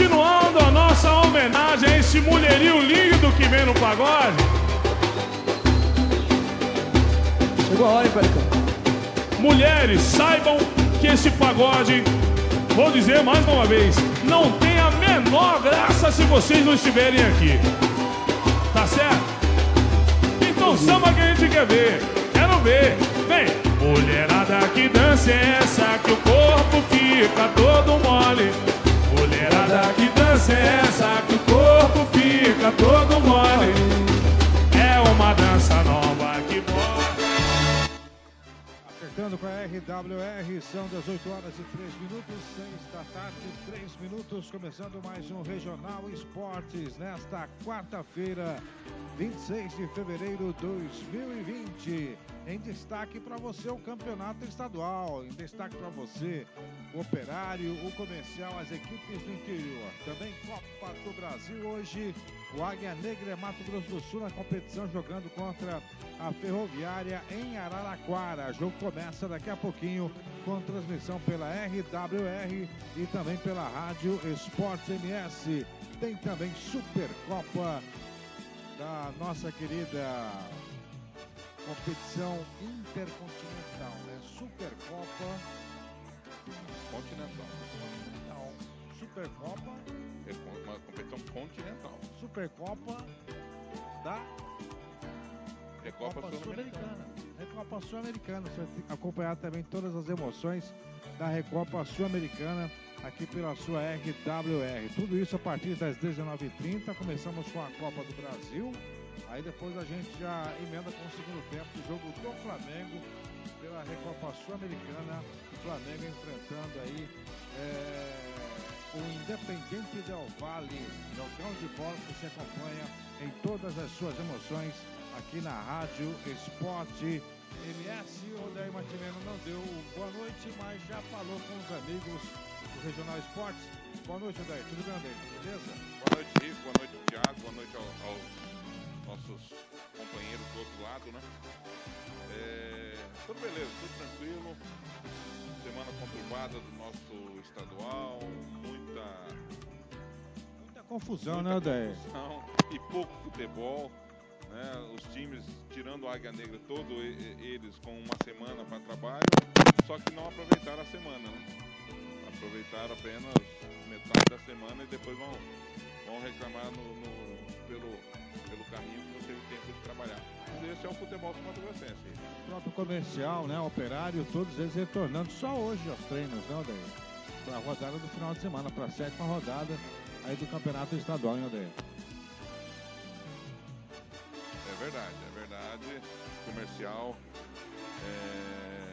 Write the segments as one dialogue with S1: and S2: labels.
S1: Continuando a nossa homenagem a esse mulherio lindo que vem no pagode.
S2: Chegou a hora, hein, Pericão?
S1: Mulheres, saibam que esse pagode, vou dizer mais uma vez, não tem a menor graça se vocês não estiverem aqui. Tá certo? Então samba que a gente quer ver. Quero ver. Vem! Mulherada que dança é essa que o corpo fica todo mole. Mulherada que dança é essa que o corpo fica todo mole. É uma dança nova que mora.
S3: Acertando com a RWR, são 18 horas e 3 minutos, 6 da tarde, 3 minutos, começando mais um Regional Esportes nesta quarta-feira, 26 de fevereiro de 2020. Em destaque para você o campeonato estadual, em destaque para você operário, o comercial, as equipes do interior. Também Copa do Brasil hoje, o Águia Negra Mato Grosso do Sul na competição jogando contra a Ferroviária em Araraquara. O jogo começa daqui a pouquinho com transmissão pela RWR e também pela Rádio Esportes MS. Tem também Supercopa da nossa querida competição intercontinental, né? Supercopa
S4: Continental.
S3: Continental. Supercopa,
S4: É uma competição continental.
S3: Supercopa da
S4: Recopa
S3: Copa
S4: Sul-Americana.
S3: Recopa Sul-Americana. Você vai acompanhar também todas as emoções da Recopa Sul-Americana aqui pela sua RWR. Tudo isso a partir das 19h30. Começamos com a Copa do Brasil. Aí depois a gente já emenda com o segundo tempo do jogo do Flamengo pela Recopa Sul-Americana. Flamengo enfrentando aí é, o Independente Del Valle, jogão de bola que se acompanha em todas as suas emoções aqui na Rádio Esporte MS. O Daí Martineno não deu boa noite, mas já falou com os amigos do Regional Esportes. Boa noite, Odair. Tudo bem, Odair? Beleza?
S4: Boa noite, Rico. Boa noite, Thiago. Boa noite ao- aos nossos companheiros do outro lado, né? É, tudo beleza, tudo tranquilo. Semana conturbada do nosso estadual. Muita,
S3: Muita confusão, né,
S4: muita
S3: Odair?
S4: confusão e pouco futebol. Né? Os times tirando a Águia Negra, todos eles com uma semana para trabalho, só que não aproveitaram a semana, né? Aproveitaram apenas metade da semana e depois vão, vão reclamar no, no- pelo, pelo caminho que não teve tempo de trabalhar. Mas esse é o futebol do Mato Grossense.
S3: O próprio comercial, né? Operário, todos eles retornando só hoje aos treinos, né, Odair? Para a rodada do final de semana, para a sétima rodada aí do Campeonato Estadual, hein, Odair?
S4: É verdade, é verdade. Comercial. é,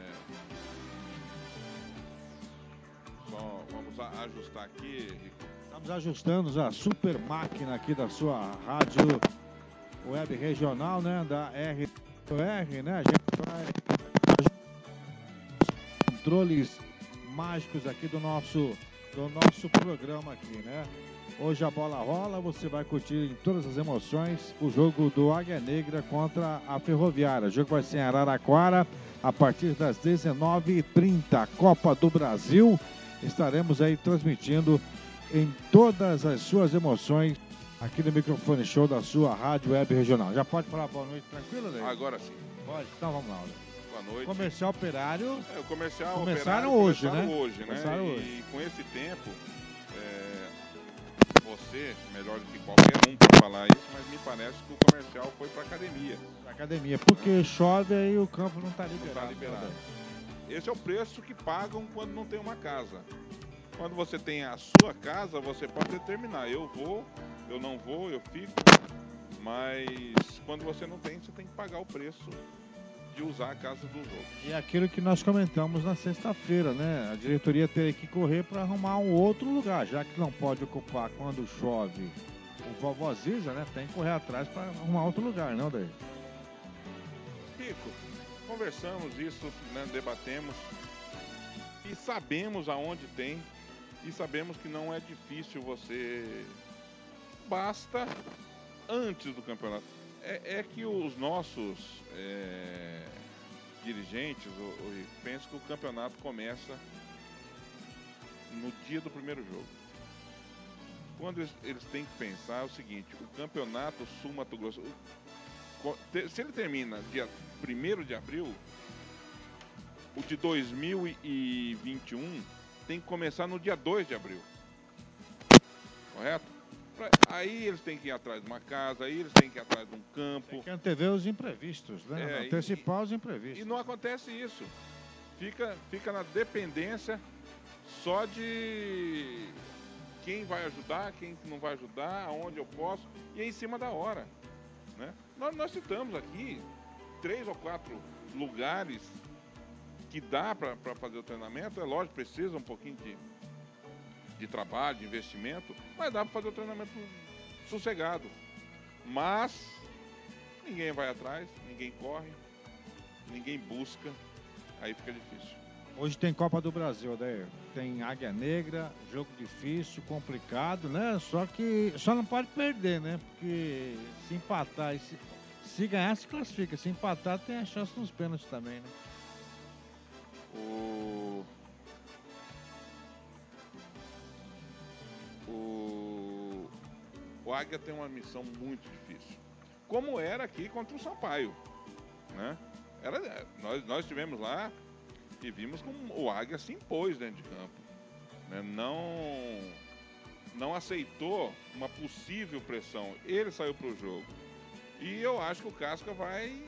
S4: Só vamos ajustar aqui.
S3: Estamos ajustando a super máquina aqui da sua rádio web regional, né? Da RR, né? A gente vai controles mágicos aqui do nosso do nosso programa aqui, né? Hoje a bola rola, você vai curtir em todas as emoções o jogo do Águia Negra contra a Ferroviária. O jogo vai ser em Araraquara a partir das 19h30. Copa do Brasil. Estaremos aí transmitindo em todas as suas emoções aqui no microfone show da sua rádio web regional. Já pode falar boa noite tranquilo, Daí?
S4: Agora sim.
S3: Pode? Então vamos lá.
S4: Boa noite.
S3: Comercial operário.
S4: É, o comercial
S3: Começaram
S4: operário
S3: hoje,
S4: começaram
S3: né?
S4: hoje, né?
S3: Começaram
S4: e
S3: hoje.
S4: com esse tempo, é, você, melhor do que qualquer um para falar isso, mas me parece que o comercial foi para academia.
S3: da academia. Porque chove aí o campo não está
S4: Não
S3: liberado.
S4: está
S3: né,
S4: liberado. Esse é o preço que pagam quando não tem uma casa. Quando você tem a sua casa, você pode determinar, eu vou, eu não vou, eu fico. Mas quando você não tem, você tem que pagar o preço de usar a casa dos outros.
S3: E é aquilo que nós comentamos na sexta-feira, né? A diretoria teria que correr para arrumar um outro lugar, já que não pode ocupar quando chove o vovó Ziza, né? Tem que correr atrás para arrumar outro lugar, não, daí?
S4: Rico, conversamos isso, né, debatemos e sabemos aonde tem e sabemos que não é difícil você. Basta antes do campeonato. É, é que os nossos é, dirigentes pensam que o campeonato começa no dia do primeiro jogo. quando eles, eles têm que pensar é o seguinte, o campeonato sul Mato Grosso, se ele termina dia 1 de abril, o de 2021 tem que começar no dia 2 de abril. Correto? Pra- Aí eles têm que ir atrás de uma casa, aí eles têm que ir atrás de um campo.
S3: Tem que antever os imprevistos, né?
S4: É, e-
S3: Antecipar os imprevistos.
S4: E não acontece isso. Fica, fica na dependência só de quem vai ajudar, quem não vai ajudar, aonde eu posso, e é em cima da hora. Né? Nós, nós citamos aqui três ou quatro lugares que dá para fazer o treinamento. É lógico, precisa um pouquinho de, de trabalho, de investimento, mas dá para fazer o treinamento sossegado. Mas ninguém vai atrás, ninguém corre, ninguém busca, aí fica difícil.
S3: Hoje tem Copa do Brasil, Adair. Tem Águia Negra, jogo difícil, complicado, né? Só que só não pode perder, né? Porque se empatar se, se ganhar, se classifica. Se empatar, tem a chance nos pênaltis também, né?
S4: O... O... o Águia tem uma missão muito difícil. Como era aqui contra o Sampaio. Né? Era, nós, nós estivemos lá e vimos como o Águia se impôs dentro de campo. né? Não, não aceitou uma possível pressão. Ele saiu para o jogo. E eu acho que o Casca vai,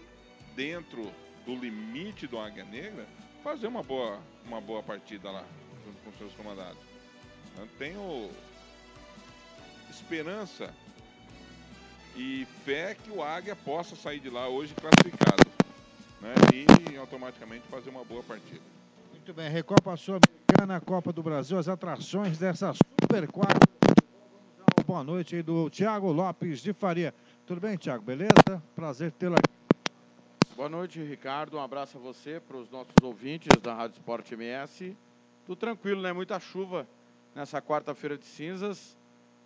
S4: dentro do limite do Águia Negra, fazer uma boa, uma boa partida lá, junto com seus comandados. Eu tenho esperança e fé que o Águia possa sair de lá hoje classificado. Né? E automaticamente fazer uma boa partida.
S3: Muito bem, Recopa Sul-Americana, Copa do Brasil, as atrações dessa Super Quarta. Boa noite aí do Thiago Lopes de Faria. Tudo bem, Thiago? Beleza? Prazer tê-lo aqui.
S5: Boa noite, Ricardo. Um abraço a você, para os nossos ouvintes da Rádio Esporte MS. Tudo tranquilo, né? Muita chuva nessa quarta-feira de cinzas.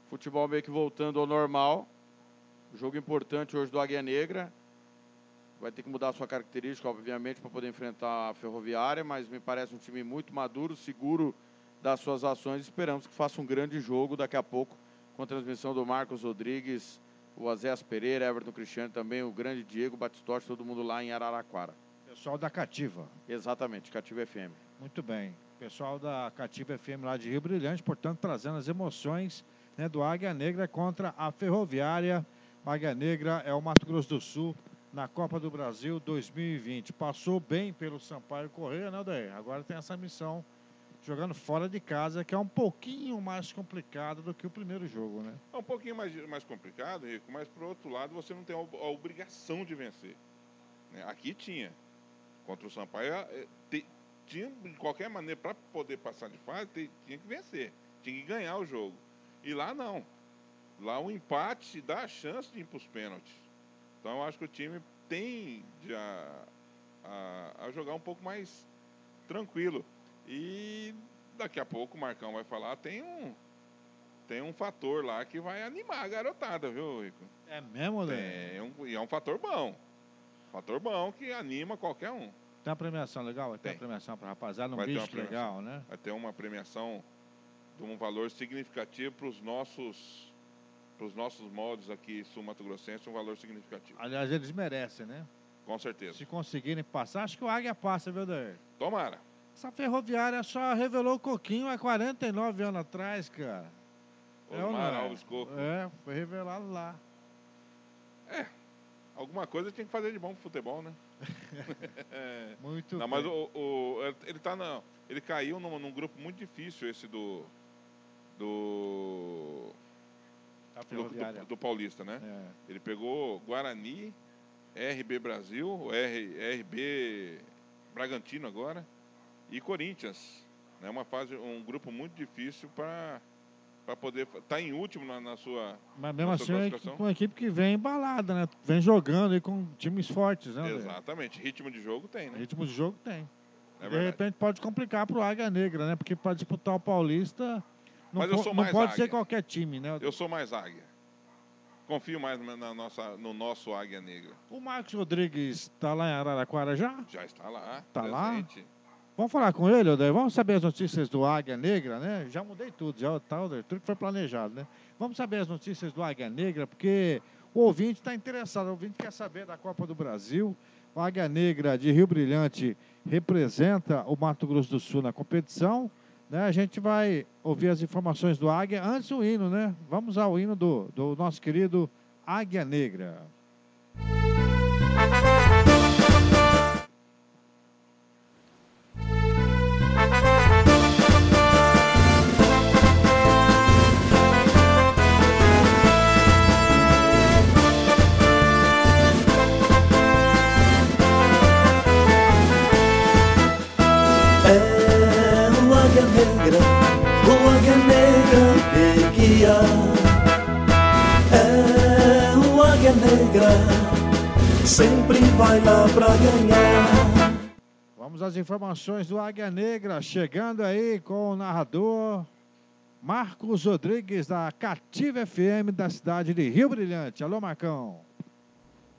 S5: Futebol meio que voltando ao normal. Jogo importante hoje do Águia Negra. Vai ter que mudar sua característica, obviamente, para poder enfrentar a Ferroviária, mas me parece um time muito maduro, seguro das suas ações. Esperamos que faça um grande jogo daqui a pouco, com a transmissão do Marcos Rodrigues, o Azés Pereira, Everton Cristiano também, o grande Diego Batistotti, todo mundo lá em Araraquara.
S3: Pessoal da Cativa.
S5: Exatamente, Cativa FM.
S3: Muito bem. Pessoal da Cativa FM lá de Rio Brilhante, portanto, trazendo as emoções né, do Águia Negra contra a Ferroviária. Águia Negra é o Mato Grosso do Sul na Copa do Brasil 2020. Passou bem pelo Sampaio Correia, né, Daí? Agora tem essa missão jogando fora de casa, que é um pouquinho mais complicado do que o primeiro jogo, né?
S4: É um pouquinho mais, mais complicado, Rico, mas por outro lado você não tem a, ob- a obrigação de vencer. né? Aqui tinha. Contra o Sampaio, te- tinha de qualquer maneira, para poder passar de fase, tinha que vencer. Tinha que ganhar o jogo. E lá não. Lá o empate te dá a chance de ir para os pênaltis. Então eu acho que o time tem de a, a- a jogar um pouco mais tranquilo. E daqui a pouco o Marcão vai falar, tem um, tem um fator lá que vai animar a garotada, viu, Rico?
S3: É mesmo, Daí?
S4: É um, e é um fator bom. Fator bom que anima qualquer um.
S3: Tem uma premiação legal? Vai ter
S4: Tem.
S3: uma premiação para rapaziada, um
S4: Vai
S3: bicho legal, né?
S4: Vai ter uma premiação de um valor significativo para os nossos para os nossos moldes aqui sul-mato-grossense, um valor significativo.
S3: Aliás, eles merecem, né?
S4: Com certeza.
S3: Se conseguirem passar, acho que o Águia passa, viu, Daí?
S4: Tomara.
S3: Essa ferroviária só revelou o Coquinho há 49 anos atrás, cara. É
S4: Osmar
S3: é?
S4: Alves Coco.
S3: É, foi revelado lá.
S4: Alguma coisa tinha que fazer de bom pro futebol, né? É.
S3: Muito
S4: Não,
S3: bem.
S4: mas o, o- ele tá na, ele caiu num, num grupo muito difícil esse do do do, do- do Paulista, né?
S3: É.
S4: Ele pegou Guarani, RB Brasil, R, RB Bragantino agora e Corinthians. É uma fase, um grupo muito difícil para para poder estar em último na, na sua
S3: Mas mesmo assim, é uma equipe-
S4: classificação.
S3: uma equipe que vem embalada, né? Vem jogando aí com times fortes, né?
S4: Exatamente, ritmo de jogo tem, né?
S3: Ritmo de jogo tem.
S4: É
S3: de repente pode complicar pro Águia Negra, né? Porque para disputar o Paulista não,
S4: Mas eu sou
S3: não
S4: mais
S3: pode ser
S4: Águia.
S3: qualquer time, né?
S4: Eu sou mais águia. Confio mais na nossa, no nosso Águia Negra.
S3: O Marcos Rodrigues tá lá em Araraquara já?
S4: Já está lá.
S3: Tá lá? Vamos falar com ele, Odair? Vamos saber as notícias do Águia Negra, né? Já mudei tudo, já tá, tudo que foi planejado, né? Vamos saber as notícias do Águia Negra, porque o ouvinte está interessado, o ouvinte quer saber da Copa do Brasil. O Águia Negra de Rio Brilhante representa o Mato Grosso do Sul na competição. Né? A gente vai ouvir as informações do Águia antes do hino, né? Vamos ao hino do, do nosso querido Águia Negra.
S6: É Negra, sempre vai lá pra ganhar.
S3: Vamos às informações do Águia Negra, chegando aí com o narrador Marcos Rodrigues, da Cativa FM da cidade de Rio Brilhante. Alô, Marcão.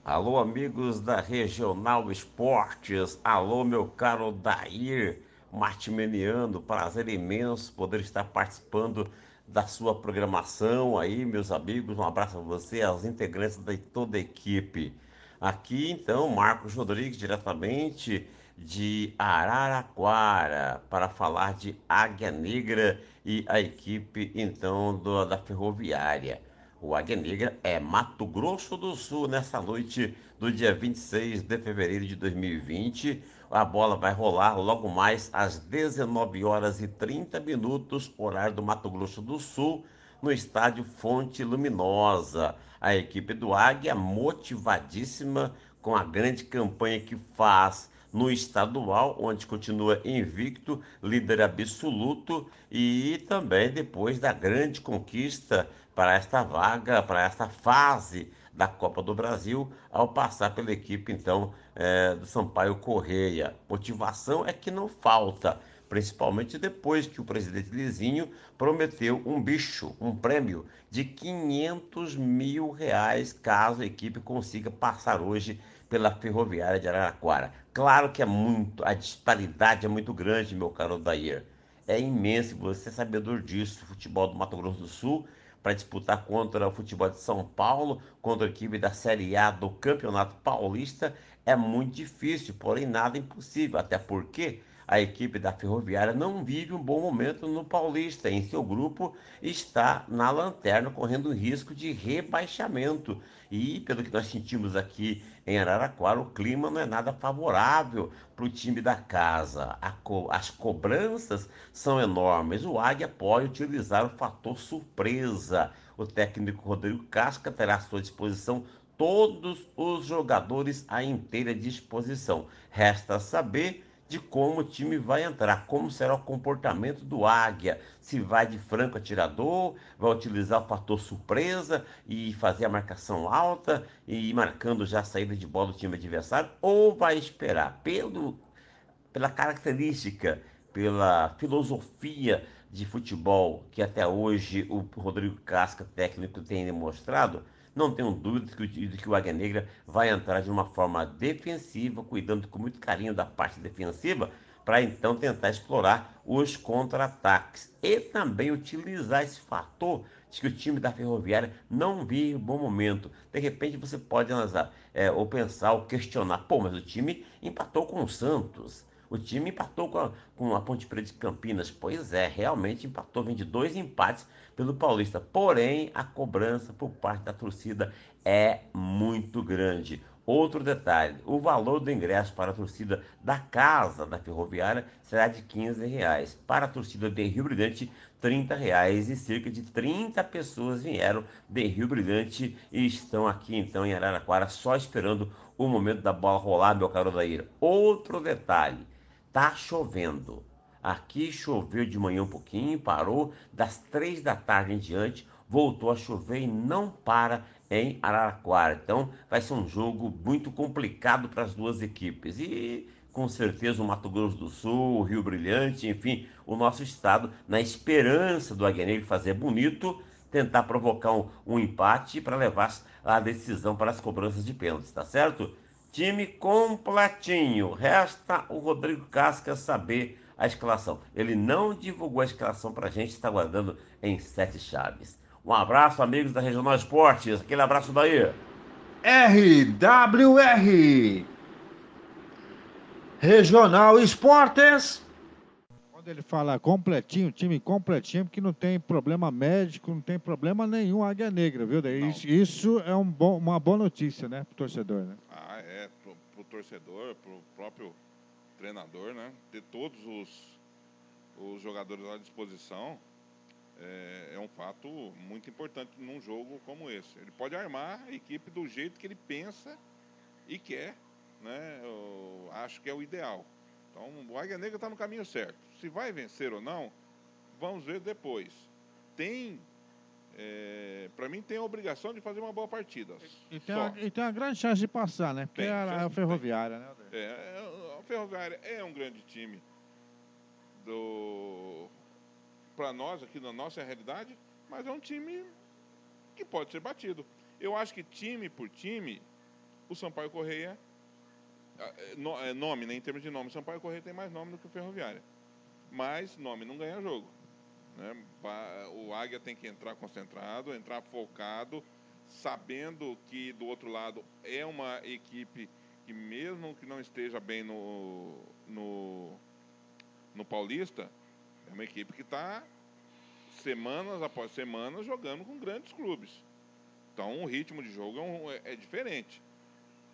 S7: Alô, amigos da Regional Esportes. Alô, meu caro Dair Martimeniano. Prazer imenso poder estar participando da sua programação aí, meus amigos. Um abraço a você, aos integrantes de toda a equipe. Aqui, então, Marcos Rodrigues, diretamente de Araraquara, para falar de Águia Negra e a equipe, então, do, da Ferroviária. O Águia Negra é Mato Grosso do Sul nessa noite do dia 26 de fevereiro de 2020 a bola vai rolar logo mais às 19 horas e 30 minutos, horário do Mato Grosso do Sul, no estádio Fonte Luminosa. A equipe do Águia motivadíssima com a grande campanha que faz no estadual, onde continua invicto, líder absoluto e também depois da grande conquista para esta vaga, para esta fase da Copa do Brasil, ao passar pela equipe, então, é, do Sampaio Correia. Motivação é que não falta, principalmente depois que o presidente Lizinho prometeu um bicho, um prêmio de 500 mil reais, caso a equipe consiga passar hoje pela Ferroviária de Araraquara. Claro que é muito, a disparidade é muito grande, meu caro Dair. É imenso, você é sabedor disso. Futebol do Mato Grosso do Sul para disputar contra o futebol de São Paulo, contra a equipe da Série A do Campeonato Paulista, é muito difícil, porém nada impossível, até porque a equipe da Ferroviária não vive um bom momento no Paulista. Em seu grupo está na lanterna, correndo risco de rebaixamento. E pelo que nós sentimos aqui em Araraquara, o clima não é nada favorável para o time da casa. Co as cobranças são enormes. O Águia pode utilizar o fator surpresa. O técnico Rodrigo Casca terá à sua disposição todos os jogadores à inteira disposição. Resta saber de como o time vai entrar, como será o comportamento do Águia, se vai de franco atirador, vai utilizar o fator surpresa e fazer a marcação alta e marcando já a saída de bola do time adversário, ou vai esperar pelo, pela característica, pela filosofia de futebol que até hoje o Rodrigo Casca, técnico, tem demonstrado, não tenho dúvida de que, de que o Águia Negra vai entrar de uma forma defensiva, cuidando com muito carinho da parte defensiva, para então tentar explorar os contra-ataques e também utilizar esse fator de que o time da Ferroviária não vive um bom momento. De repente você pode analisar, é, ou pensar, ou questionar, pô, mas o time empatou com o Santos. O time empatou com a, com a Ponte Preta de Campinas. Pois é, realmente empatou, vem de dois empates pelo Paulista. Porém, a cobrança por parte da torcida é muito grande. Outro detalhe, o valor do ingresso para a torcida da casa da Ferroviária será de 15 reais. Para a torcida de Rio Brilhante, 30 reais e cerca de 30 pessoas vieram de Rio Brilhante e estão aqui então em Araraquara só esperando o momento da bola rolar, meu caro Daíra. Outro detalhe, tá chovendo. Aqui choveu de manhã um pouquinho, parou, das três da tarde em diante, voltou a chover e não para em Araraquara. Então vai ser um jogo muito complicado para as duas equipes. E com certeza o Mato Grosso do Sul, o Rio Brilhante, enfim, o nosso estado, na esperança do Águia fazer bonito, tentar provocar um, um empate para levar a decisão para as cobranças de pênaltis, tá certo? Time completinho. Resta o Rodrigo Casca saber a escalação. Ele não divulgou a escalação pra gente, está guardando em sete chaves. Um abraço, amigos da Regional Esportes. Aquele abraço daí.
S3: RWR Regional Esportes. Quando ele fala completinho, time completinho, porque não tem problema médico, não tem problema nenhum Águia Negra, viu? Isso, isso é um bom, uma boa notícia, né, pro torcedor, né?
S4: Ah, é, pro, pro torcedor, pro próprio treinador, né? Ter todos os, os jogadores à disposição é, é, um fato muito importante num jogo como esse. Ele pode armar a equipe do jeito que ele pensa e quer, né? Eu acho que é o ideal. Então, o Águia Negra está no caminho certo. Se vai vencer ou não, vamos ver depois. Tem, é, para mim, tem a obrigação de fazer uma boa partida.
S3: E tem, uma, e tem uma grande chance de passar, né? Porque
S4: Tem,
S3: é a, a Ferroviária, né?
S4: É, é, a Ferroviária é um grande time do para nós aqui na nossa realidade, mas é um time que pode ser batido. Eu acho que time por time, o Sampaio Correia ah, é, é, nome, né, em termos de nome, o Sampaio Correia tem mais nome do que o Ferroviária. Mas nome não ganha jogo. né? O Águia tem que entrar concentrado, entrar focado, sabendo que do outro lado é uma equipe que mesmo que não esteja bem no, no, no Paulista, é uma equipe que está semanas após semanas jogando com grandes clubes. Então o ritmo de jogo é, um- é- é diferente.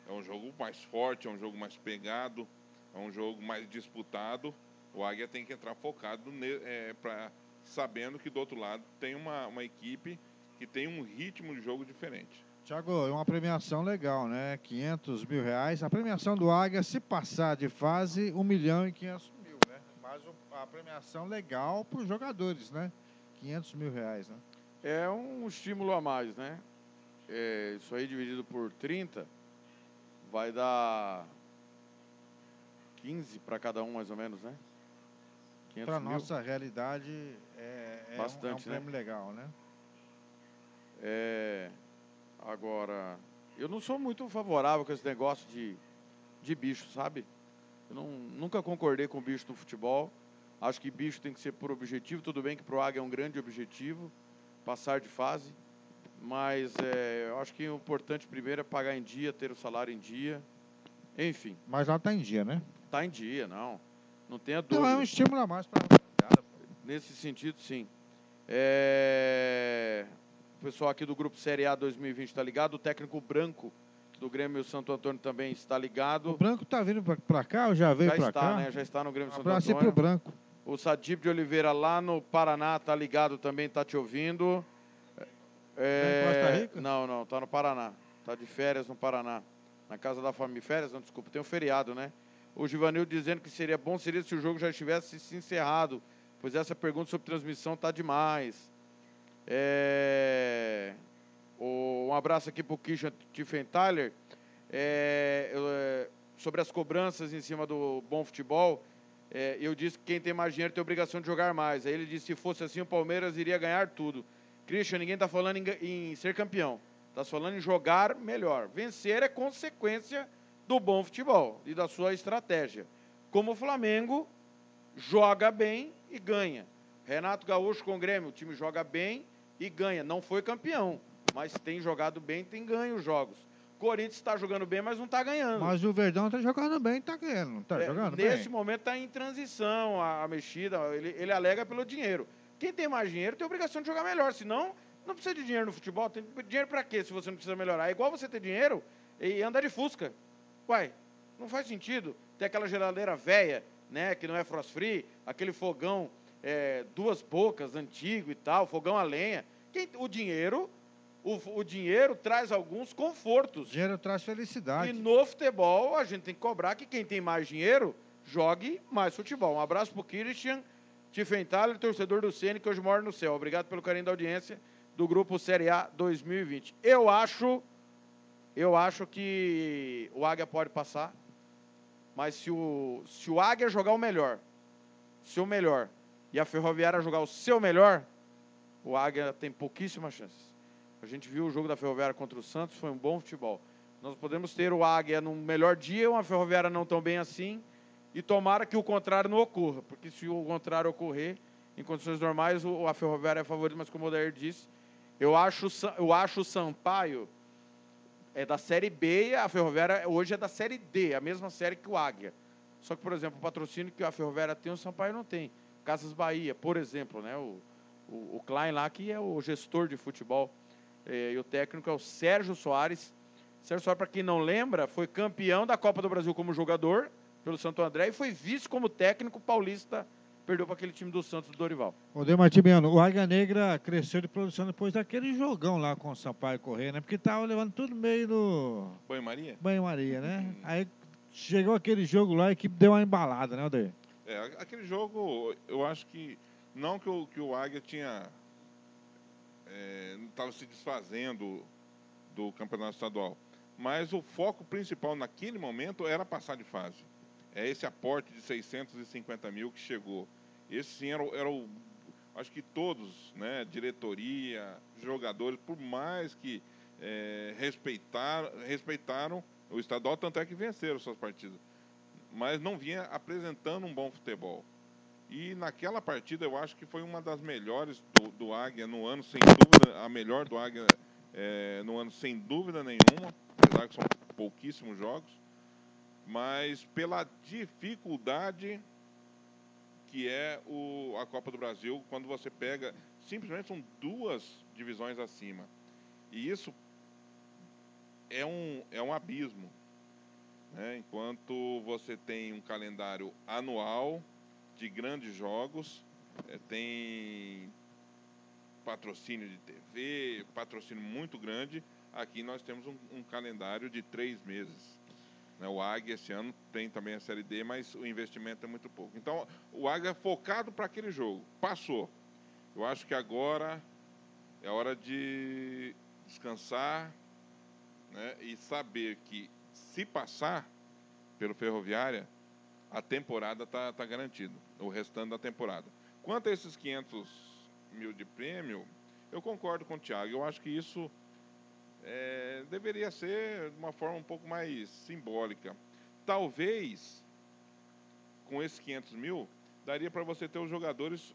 S4: É um jogo mais forte, é um jogo mais pegado, é um jogo mais disputado. O Águia tem que entrar focado é, pra, sabendo que do outro lado tem uma, uma equipe que tem um ritmo de jogo diferente.
S3: Tiago, é uma premiação legal, né? 500 mil reais. A premiação do Águia, se passar de fase, 1 milhão e 500 mil, né? Mas a premiação legal para os jogadores, né? 500 mil reais, né?
S5: É um estímulo a mais, né? É, isso aí dividido por 30 vai dar 15 para cada um, mais ou menos, né? 500
S3: Para nossa realidade, é, é um-
S5: Bastante,
S3: é um,
S5: né?
S3: prêmio legal, né?
S5: É, agora, eu não sou muito favorável com esse negócio de, de bicho, sabe? Eu não, nunca concordei com bicho no futebol. Acho que bicho tem que ser por objetivo. Tudo bem que pro Águia é um grande objetivo, passar de fase. Mas é, eu acho que o importante primeiro é pagar em dia, ter o salário em dia. Enfim,
S3: Mas lá tá em dia, né?
S5: tá em dia, não. Não tenha
S3: Não,
S5: dúvida.
S3: é um estímulo a mais para
S5: Nesse sentido, sim. É, O pessoal aqui do Grupo Série A 2020 está ligado. O técnico branco do Grêmio Santo Antônio também está ligado.
S3: O Branco tá vindo para cá ou já veio
S5: Já
S3: para
S5: está,
S3: cá?
S5: né? Já está no Grêmio
S3: Um
S5: Santo
S3: abraço aí pro
S5: Antônio.
S3: Branco.
S5: O Sadib de Oliveira lá no Paraná está ligado também, está te ouvindo. É,
S3: Costa Rica?
S5: Não, não, está no Paraná. Está de férias no Paraná. Na casa da família. Férias, não, desculpa, tem um feriado, né? O Givanil dizendo que seria bom seria se o jogo já estivesse se encerrado, pois essa pergunta sobre transmissão tá demais. É, o- um abraço aqui pro Christian Tiffenthaler. É, é, sobre as cobranças em cima do bom futebol, é, eu disse que quem tem mais dinheiro tem obrigação de jogar mais. Aí ele disse que se fosse assim, o Palmeiras iria ganhar tudo. Christian, ninguém está falando em, em ser campeão. Está falando em jogar melhor. Vencer é consequência do bom futebol e da sua estratégia. Como o Flamengo joga bem e ganha. Renato Gaúcho com o Grêmio, o time joga bem e ganha. Não foi campeão, mas tem jogado bem, tem ganho os jogos. Corinthians está jogando bem, mas não está ganhando.
S3: Mas o Verdão tá jogando bem, tá ganhando, não tá
S5: É,
S3: jogando
S5: nesse
S3: bem?
S5: momento está em transição a, a mexida. Ele, ele alega pelo dinheiro. Quem tem mais dinheiro tem obrigação de jogar melhor. Senão, não precisa de dinheiro no futebol. Tem dinheiro para quê se você não precisa melhorar? É igual você ter dinheiro e andar de Fusca. Uai, não faz sentido. Tem aquela geladeira velha, né, que não é frost free, aquele fogão é, duas bocas, antigo e tal, fogão a lenha. Quem, o dinheiro, o, o dinheiro traz alguns confortos.
S3: Dinheiro traz felicidade.
S5: E no futebol, a gente tem que cobrar que quem tem mais dinheiro jogue mais futebol. Um abraço pro Christian Tiffenthaler, torcedor do Ceni, que hoje mora no céu. Obrigado pelo carinho da audiência do grupo Série A 2020. Eu acho, eu acho que o Águia pode passar, mas se o, se o Águia jogar o melhor, seu melhor, e a Ferroviária jogar o seu melhor, o Águia tem pouquíssimas chances. A gente viu o jogo da Ferroviária contra o Santos, foi um bom futebol. Nós podemos ter o Águia num melhor dia, uma Ferroviária não tão bem assim, e tomara que o contrário não ocorra, porque se o contrário ocorrer, em condições normais, o, a Ferroviária é favorita, mas como o Odair disse, eu acho, eu acho o Sampaio é da Série B a Ferroviária hoje é da Série D, a mesma série que o Águia. Só que, por exemplo, o patrocínio que a Ferroviária tem, o Sampaio não tem. Casas Bahia, por exemplo, né? O, o, o Klein lá, que é o gestor de futebol, é, e o técnico é o Sérgio Soares. Sérgio Soares, para quem não lembra, foi campeão da Copa do Brasil como jogador pelo Santo André e foi vice como técnico paulista perdeu para aquele time do Santos do Dorival.
S3: O Demartimiano, o Águia Negra cresceu de produção depois daquele jogão lá com o Sampaio Correia, né? Porque tava levando tudo meio no.
S4: Banho-maria?
S3: Banho-maria, né? Uhum. Aí chegou aquele jogo lá e que deu uma embalada, né, Odair?
S4: É, aquele jogo, eu acho que. Não que o, que o Águia tinha. Estava é, se desfazendo do campeonato estadual. Mas o foco principal naquele momento era passar de fase. É esse aporte de 650 mil que chegou. Esse sim era, era o. Acho que todos, né, diretoria, jogadores, por mais que é, respeitar, respeitaram o estadual, tanto é que venceram suas partidas. Mas não vinha apresentando um bom futebol. E naquela partida eu acho que foi uma das melhores do, do Águia no ano, sem dúvida, a melhor do Águia é, no ano, sem dúvida nenhuma, apesar que são pouquíssimos jogos, mas pela dificuldade que é o, a Copa do Brasil, quando você pega, simplesmente são duas divisões acima. E isso é um, é um abismo. Né? Enquanto você tem um calendário anual de grandes jogos, é, tem patrocínio de TV, patrocínio muito grande, aqui nós temos um, um calendário de três meses. Né? O Águia esse ano tem também a Série D, mas o investimento é muito pouco. Então, o Águia é focado para aquele jogo. Passou. Eu acho que agora é hora de descansar né? e saber que se passar pelo Ferroviária, a temporada está tá garantida, o restante da temporada. Quanto a esses 500 mil de prêmio, eu concordo com o Thiago. Eu acho que isso é, deveria ser de uma forma um pouco mais simbólica. Talvez, com esses 500 mil, daria para você ter os jogadores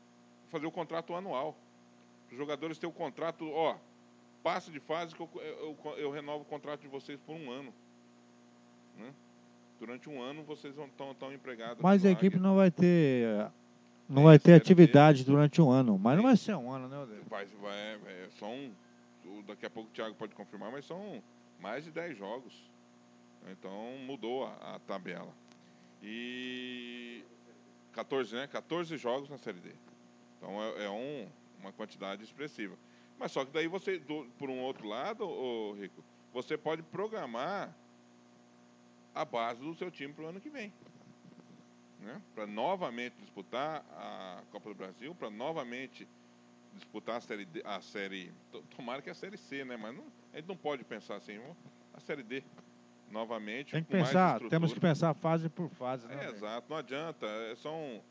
S4: fazer o contrato anual. Os jogadores ter o contrato, ó, passe de fase que eu, eu, eu, renovo o contrato de vocês por um ano. Né? Durante um ano vocês estão tão empregados.
S3: Mas a equipe não vai ter. Não vai ter atividade durante um ano. Mas não vai ser um ano, né,
S4: Vai, vai, é, são daqui a pouco o Thiago pode confirmar, mas são mais de 10 jogos. Então mudou a, a tabela. E 14, né? 14 jogos na Série D. Então é, é um, uma quantidade expressiva. Mas só que daí você, do, por um outro lado, ô, Rico, você pode programar a base do seu time para o ano que vem. Né? Para novamente disputar a Copa do Brasil, para novamente disputar a série D, a série. Tomara que a série C, né? Mas não, a gente não pode pensar assim, a série D novamente.
S3: Tem que pensar, temos que pensar fase por fase, né?
S4: É, exato, não adianta. É, são,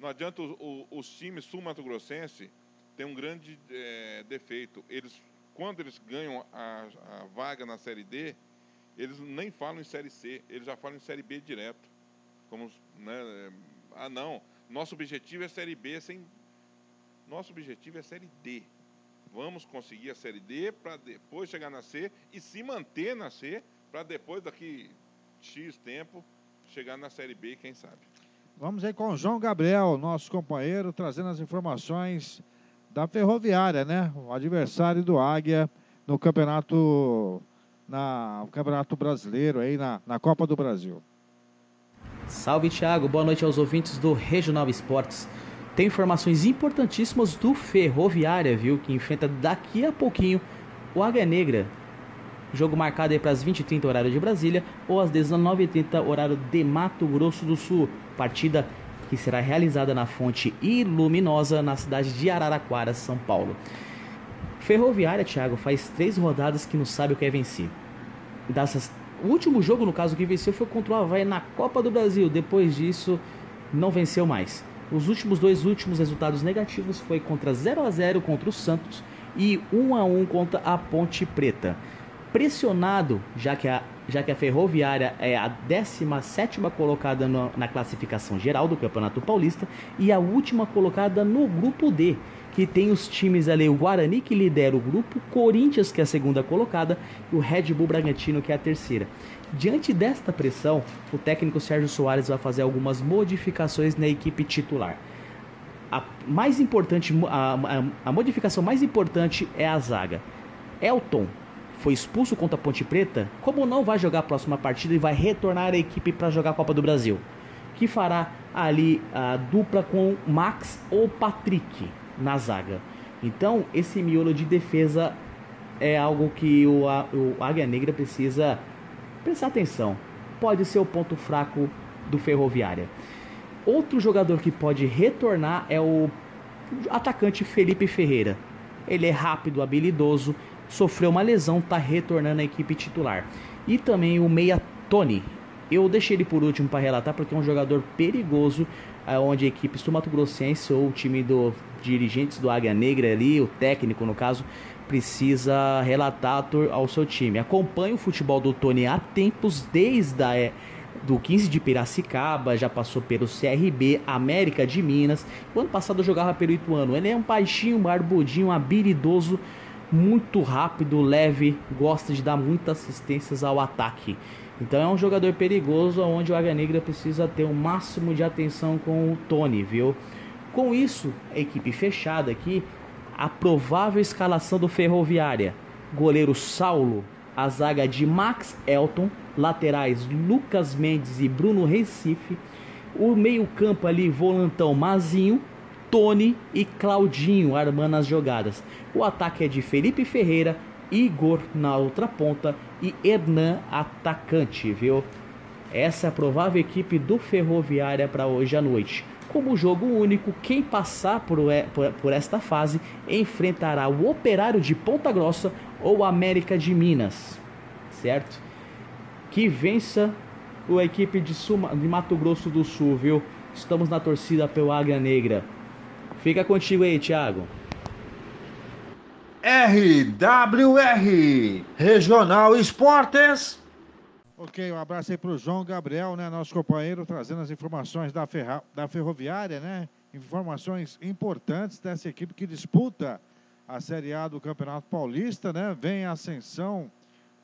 S4: não adianta os, os times sul-mato-grossense tem um grande é, defeito. Eles, quando eles ganham a, a vaga na série D, eles nem falam em série C, eles já falam em série B direto. Como, né, ah, não, nosso objetivo é série B sem nosso objetivo é Série D. Vamos conseguir a Série D para depois chegar na C e se manter na C para depois, daqui X tempo, chegar na Série B, quem sabe.
S3: Vamos aí com o João Gabriel, nosso companheiro, trazendo as informações da Ferroviária, né? O adversário do Águia no campeonato, na, campeonato brasileiro, aí na, na Copa do Brasil.
S8: Salve, Thiago. Boa noite aos ouvintes do Regional Esportes. Tem informações importantíssimas do Ferroviária, viu? Que enfrenta daqui a pouquinho o Águia Negra. Jogo marcado aí para as 20h30 horário de Brasília ou às 19h30 horário de Mato Grosso do Sul. Partida que será realizada na fonte Iluminosa na cidade de Araraquara, São Paulo. Ferroviária, Thiago, faz três rodadas que não sabe o que é vencer. Dessas, o último jogo, no caso, que venceu foi contra o Havaí na Copa do Brasil. Depois disso, não venceu mais. Os últimos dois últimos resultados negativos foi contra 0 a 0 contra o Santos e 1 a 1 contra a Ponte Preta. Pressionado, já que a já que a Ferroviária é a 17 colocada no, na classificação geral do Campeonato Paulista e a última colocada no grupo D, que tem os times ali, o Guarani que lidera o grupo, Corinthians que é a segunda colocada e o Red Bull Bragantino que é a terceira. Diante desta pressão, o técnico Sérgio Soares vai fazer algumas modificações na equipe titular. A mais importante, a, a, a modificação mais importante é a zaga. Elton foi expulso contra a Ponte Preta, como não vai jogar a próxima partida e vai retornar à equipe para jogar a Copa do Brasil, que fará ali a dupla com Max ou Patrick na zaga. Então, esse miolo de defesa é algo que o, o Águia Negra precisa prestar atenção. Pode ser o ponto fraco do Ferroviária. Outro jogador que pode retornar é o atacante Felipe Ferreira. Ele é rápido, habilidoso sofreu uma lesão, está retornando à equipe titular. E também o meia Tony. Eu deixei ele por último para relatar porque é um jogador perigoso, onde a equipe do Mato Grossense ou o time do dirigentes do Águia Negra ali, o técnico no caso, precisa relatar ao seu time. Acompanha o futebol do Tony há tempos, desde a, é, do 15 de Piracicaba, já passou pelo CRB, América de Minas. O ano passado jogava pelo Ituano. Ele é um baixinho, barbudinho, habilidoso muito rápido, leve, gosta de dar muitas assistências ao ataque. Então é um jogador perigoso onde o Águia Negra precisa ter o um máximo de atenção com o Tony, viu? Com isso, a equipe fechada aqui, a provável escalação do Ferroviária. Goleiro Saulo, a zaga de Max Elton, laterais Lucas Mendes e Bruno Recife, o meio-campo ali, volantão Mazinho, Tony e Claudinho armando as jogadas. O ataque é de Felipe Ferreira, Igor na outra ponta e Hernan atacante, viu? Essa é a provável equipe do Ferroviária para hoje à noite. Como jogo único, quem passar por, por, por, esta fase enfrentará o Operário de Ponta Grossa ou América de Minas, certo? Que vença a equipe de, Suma, de Mato Grosso do Sul, viu? Estamos na torcida pelo Águia Negra. Fica contigo aí, Thiago.
S3: RWR Regional Esportes. Ok, um abraço aí para o João Gabriel, né, nosso companheiro, trazendo as informações da, ferra, da Ferroviária, né? Informações importantes dessa equipe que disputa a Série A do Campeonato Paulista, né? Vem ascensão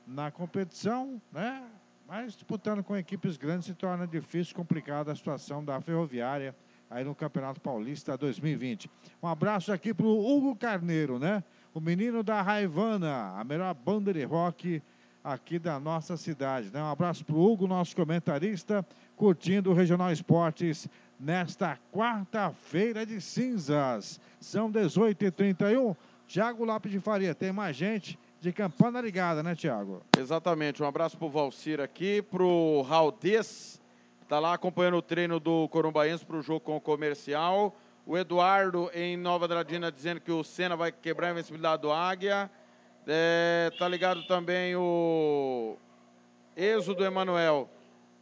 S3: na competição, né? Mas disputando com equipes grandes se torna difícil, complicada a situação da Ferroviária aí no Campeonato Paulista 2020. Um abraço aqui para o Hugo Carneiro, né? O menino da Raivana, a melhor banda de rock aqui da nossa cidade. Né? Um abraço para o Hugo, nosso comentarista, curtindo o Regional Esportes nesta quarta-feira de cinzas. São 18h31. Tiago Lopes de Faria, tem mais gente de campana ligada, né, Tiago?
S5: Exatamente. Um abraço para o Valcir aqui, para o Raldez Está lá acompanhando o treino do Corumbaense para o jogo com o comercial. O Eduardo em Nova Dradina dizendo que o Senna vai quebrar a invencibilidade do Águia. É, tá ligado também o Êxodo Emanuel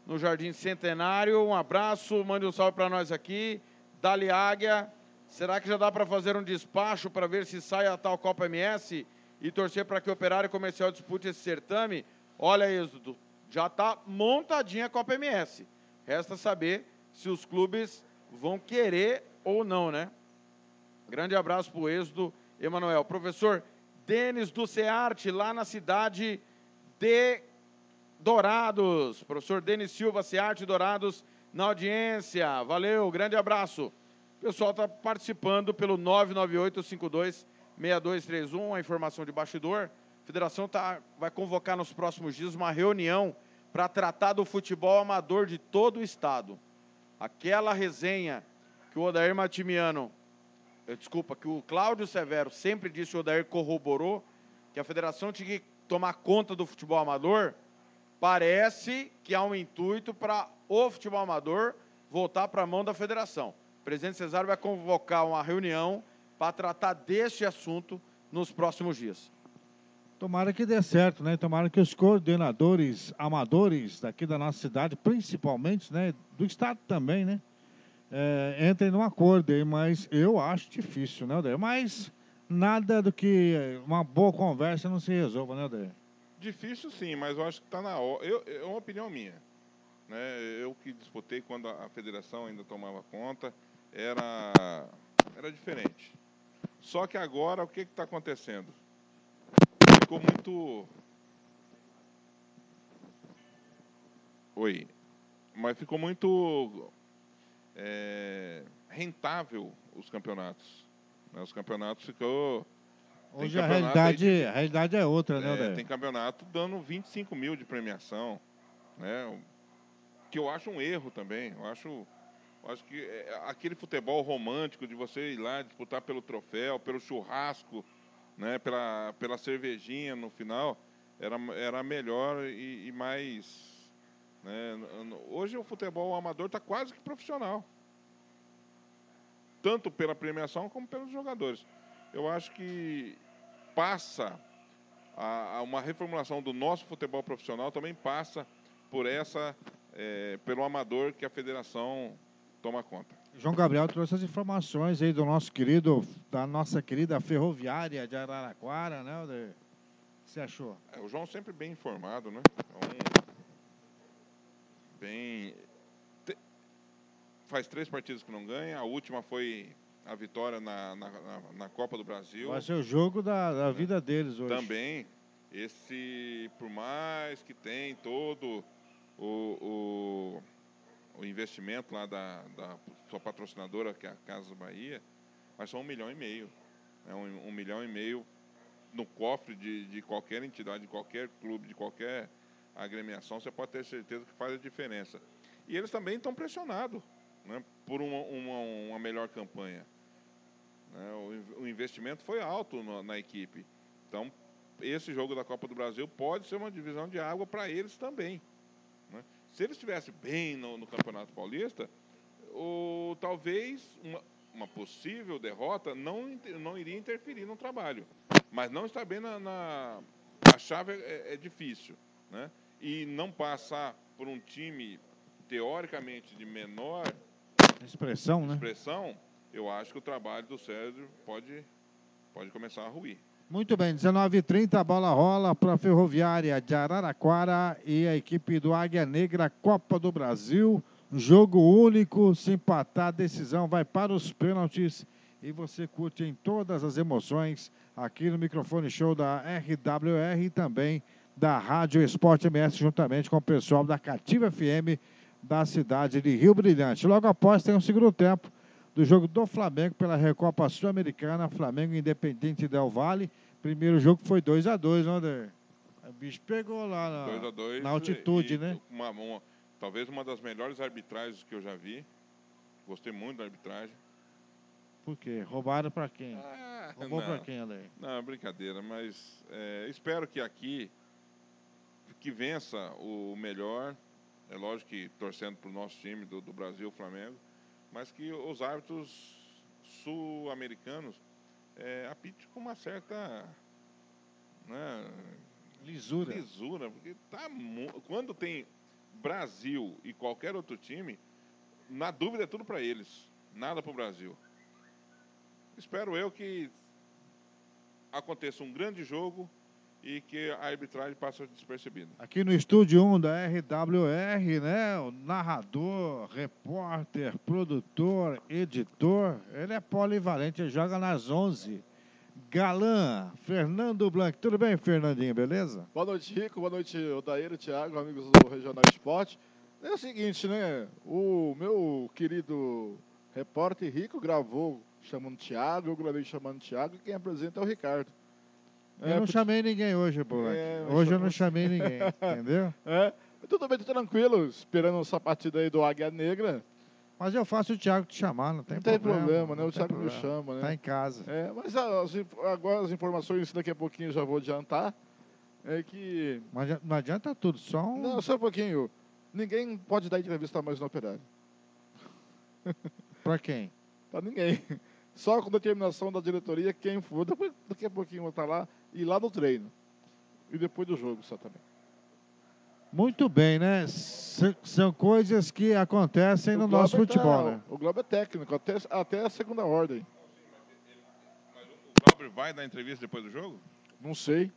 S5: no Jardim Centenário. Um abraço, mande um salve para nós aqui. Dali Águia. Será que já dá para fazer um despacho para ver se sai a tal Copa MS e torcer para que o Operário Comercial dispute esse certame? Olha, Êxodo, já está montadinha a Copa MS. Resta saber se os clubes vão querer ou não, né? Grande abraço para o Êxodo Emanuel. Professor Denis do Cearte, lá na cidade de Dourados. Professor Denis Silva, Cearte Dourados, na audiência. Valeu, grande abraço. O pessoal está participando pelo 998-52-6231, a informação de bastidor. A federação tá, vai convocar nos próximos dias uma reunião para tratar do futebol amador de todo o estado. Aquela resenha que o Odair Matimiano, eh, desculpa, que o Cláudio Severo sempre disse, o Odair corroborou, que a federação tinha que tomar conta do futebol amador, parece que há um intuito para o futebol amador voltar para a mão da federação. O presidente Cesário vai convocar uma reunião para tratar deste assunto nos próximos dias.
S3: Tomara que dê certo, né? Tomara que os coordenadores amadores daqui da nossa cidade, principalmente, né? Do estado também, né? É, entrem num acordo aí, mas eu acho difícil, né, Odair? Mas nada do que uma boa conversa não se resolva, né, Odair?
S4: Difícil sim, mas eu acho que está na hora. Eu, é uma opinião minha. Né? Eu que disputei quando a federação ainda tomava conta, era, era diferente. Só que agora o que está acontecendo? Ficou muito. Oi. Mas ficou muito é, rentável os campeonatos. Né? Os campeonatos ficou.
S3: Hoje a realidade, de, a realidade é outra, né,
S4: é, Tem campeonato dando 25 mil de premiação. Né? Que eu acho um erro também. Eu acho, eu acho que é, aquele futebol romântico de você ir lá disputar pelo troféu, pelo churrasco, né? pela, pela cervejinha no final, era, era melhor e, e mais. Né? Hoje o futebol amador está quase que profissional tanto pela premiação como pelos jogadores. Eu acho que passa a, a uma reformulação do nosso futebol profissional também passa por essa é, pelo amador que a federação toma conta.
S3: João Gabriel trouxe as informações aí do nosso querido, da nossa querida ferroviária de Araraquara, né? O que você achou?
S4: É, o João sempre bem informado, né? Então, bem faz três partidas que não ganha. A última foi a vitória na, na, na Copa do Brasil.
S3: Vai ser o jogo da, da vida deles hoje.
S4: Também. Esse, por mais que tem todo o, o, o investimento lá da, da sua patrocinadora, que é a Casa Bahia, mas são um milhão e meio. É um, um milhão e meio no cofre de, de qualquer entidade, de qualquer clube, de qualquer agremiação, você pode ter certeza que faz a diferença. E eles também estão pressionados né, por uma, uma, uma, melhor campanha. Né, o, o, investimento foi alto na, na, equipe. Então, esse jogo da Copa do Brasil pode ser uma divisão de água para eles também. Né. Se eles estivessem bem no, no, Campeonato Paulista, ou talvez uma, uma, possível derrota não, não iria interferir no trabalho. Mas não estar bem na. na a chave é, é difícil. Né? E não passar por um time teoricamente de menor
S3: Expressão, né?
S4: Expressão, eu acho que o trabalho do Sérgio pode, pode começar a ruir.
S3: Muito bem, 19h30, a bola rola para a Ferroviária de Araraquara e a equipe do Águia Negra, Copa do Brasil. Jogo único, se empatar, a decisão vai para os pênaltis e você curte em todas as emoções aqui no microfone show da RWR e também da Rádio Esporte MS, juntamente com o pessoal da Cativa FM da cidade de Rio Brilhante. Logo após tem o um segundo tempo do jogo do Flamengo pela Recopa Sul-Americana, Flamengo Independente Del Vale. Primeiro jogo foi 2 a 2 né, André? O bicho pegou lá na,
S4: dois a dois,
S3: na altitude, né?
S4: Uma, uma, talvez uma das melhores arbitragens que eu já vi. Gostei muito da arbitragem.
S3: Por quê? Roubaram para quem? Ah, Roubou para quem, André?
S4: Não, brincadeira, mas é, espero que aqui que vença o melhor, é lógico que torcendo para o nosso time do, do Brasil, Flamengo, mas que os árbitros sul-americanos é, apitem com uma certa né,
S3: lisura.
S4: lisura, porque tá, quando tem Brasil e qualquer outro time, na dúvida é tudo para eles, nada para o Brasil. Espero eu que aconteça um grande jogo e que a arbitragem passa despercebida.
S3: Aqui no estúdio 1 da RWR, né, o narrador, repórter, produtor, editor, ele é polivalente, ele joga nas 11. Galã, Fernando Blanc. Tudo bem, Fernandinho, beleza?
S9: Boa noite, Rico. Boa noite, Odair, Thiago, amigos do Regional Esporte. É o seguinte, né? O meu querido repórter Rico gravou chamando Thiago, eu gravei chamando Thiago, e quem apresenta é o Ricardo.
S3: Eu é, não chamei ninguém hoje, Bulac. É, hoje eu não chamei ninguém, entendeu?
S9: É, tudo bem, tô tranquilo, esperando essa partida aí do Águia Negra.
S3: Mas eu faço o Thiago te chamar, não tem
S9: não
S3: problema.
S9: Tem problema, né? O Thiago me chama, né?
S3: Tá em casa.
S9: É, mas as, agora as informações, daqui a pouquinho eu já vou adiantar. É que.
S3: Mas não adianta tudo, só um.
S9: Não, só um pouquinho. Ninguém pode dar entrevista mais no operário.
S3: pra quem?
S9: Pra ninguém. Só com determinação da diretoria, quem for. Daqui a pouquinho eu vou estar lá e lá no treino. E depois do jogo só também.
S3: Muito bem, né? S são coisas que acontecem o no nosso tá, futebol, né?
S9: O Globo é técnico, até, até a segunda ordem.
S4: Mas o Globo vai dar entrevista depois do jogo?
S9: Não sei.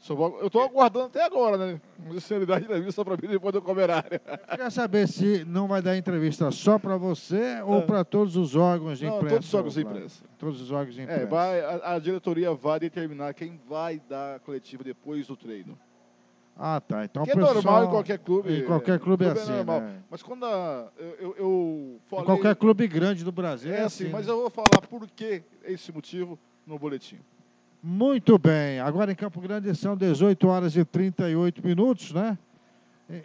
S9: Só Eu tô aguardando até agora, né? Se ele dá entrevista pra mim depois do comerário.
S3: Quer saber se não vai dar entrevista só para você ou para todos os órgãos de
S9: É. Não,
S3: imprensa?
S9: todos os órgãos de imprensa.
S3: Todos os órgãos de imprensa.
S9: É, vai, a, a diretoria vai determinar quem vai dar a coletiva depois do treino.
S3: Ah, tá. Então
S9: que é
S3: pessoal-
S9: normal em qualquer clube.
S3: Em qualquer clube é assim,
S9: normal.
S3: né?
S9: Mas quando a- eu, eu, eu falei...
S3: Em qualquer clube grande do Brasil
S9: É assim,
S3: né?
S9: mas eu vou falar por que esse motivo no boletim.
S3: Muito bem. Agora em Campo Grande são 18 horas e 38 minutos, né?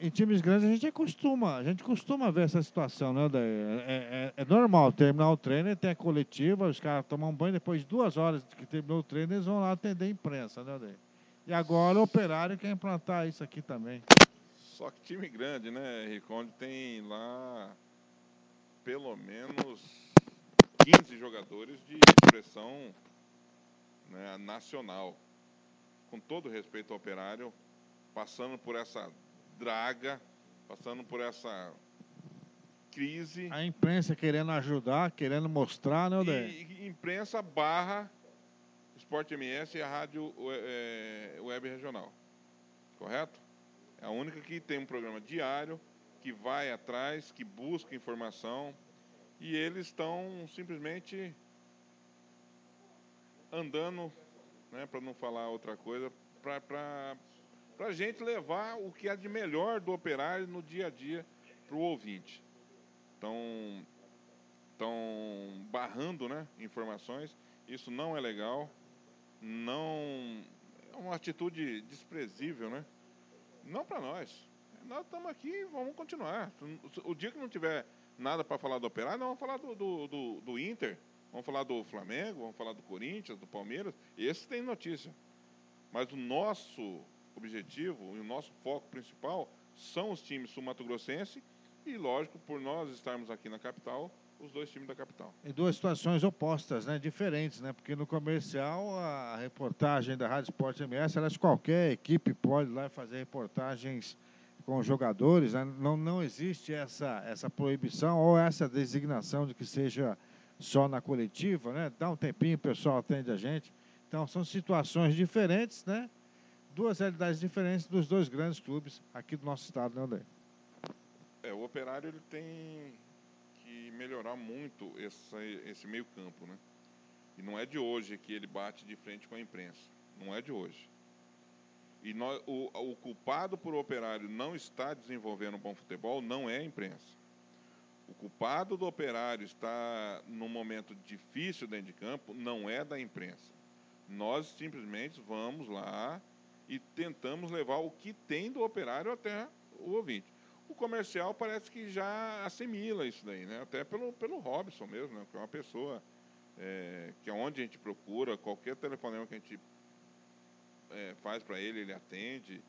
S3: Em, times grandes a gente costuma, a gente costuma ver essa situação, né? Daí? É, é- é normal terminar o treino tem a coletiva, os caras tomam banho, depois de duas horas que terminou o treino, eles vão lá atender a imprensa, né? Daí? E agora o operário quer implantar isso aqui também.
S4: Só que time grande, né, Henrique? Onde tem lá pelo menos 15 jogadores de expressão né, nacional. Com todo respeito ao operário, passando por essa draga, passando por essa crise.
S3: A imprensa querendo ajudar, querendo mostrar, né? Daí?
S4: E, imprensa barra Esporte MS e a rádio eh, web regional. Correto? É a única que tem um programa diário, que vai atrás, que busca informação. E eles estão simplesmente andando, né, para não falar outra coisa, para a gente levar o que há de melhor do operário no dia a dia para o ouvinte. Então, estão barrando né, informações. Isso não é legal. Não. É uma atitude desprezível, né? Não para nós. Nós estamos aqui e vamos continuar. O dia que não tiver nada para falar do Operário, nós vamos falar do, do, do, do Inter, vamos falar do Flamengo, vamos falar do Corinthians, do Palmeiras. Esse tem notícia. Mas o nosso objetivo e o nosso foco principal são os times sul-mato-grossense e, lógico, por nós estarmos aqui na capital, os dois times da capital.
S3: Em duas situações opostas, né? Diferentes, né? Porque no comercial, a reportagem da Rádio Esporte MS, elas, qualquer equipe pode lá fazer reportagens com os jogadores, né? não, não existe essa, essa proibição ou essa designação de que seja só na coletiva, né? Dá um tempinho, o pessoal atende a gente. Então, são situações diferentes, né? Duas realidades diferentes dos dois grandes clubes aqui do nosso estado, né, André?
S4: É, o operário ele tem que melhorar muito esse meio campo, né? E não é de hoje que ele bate de frente com a imprensa. Não é de hoje. E nós, o, o culpado por o operário não estar desenvolvendo um bom futebol não é a imprensa. O culpado do operário estar num momento difícil dentro de campo não é da imprensa. Nós simplesmente vamos lá e tentamos levar o que tem do operário até o ouvinte. O comercial parece que já assimila isso daí, né? Até pelo, pelo Robson mesmo, né? Que é uma pessoa é, que é onde a gente procura, qualquer telefonema que a gente é, faz para ele, ele atende,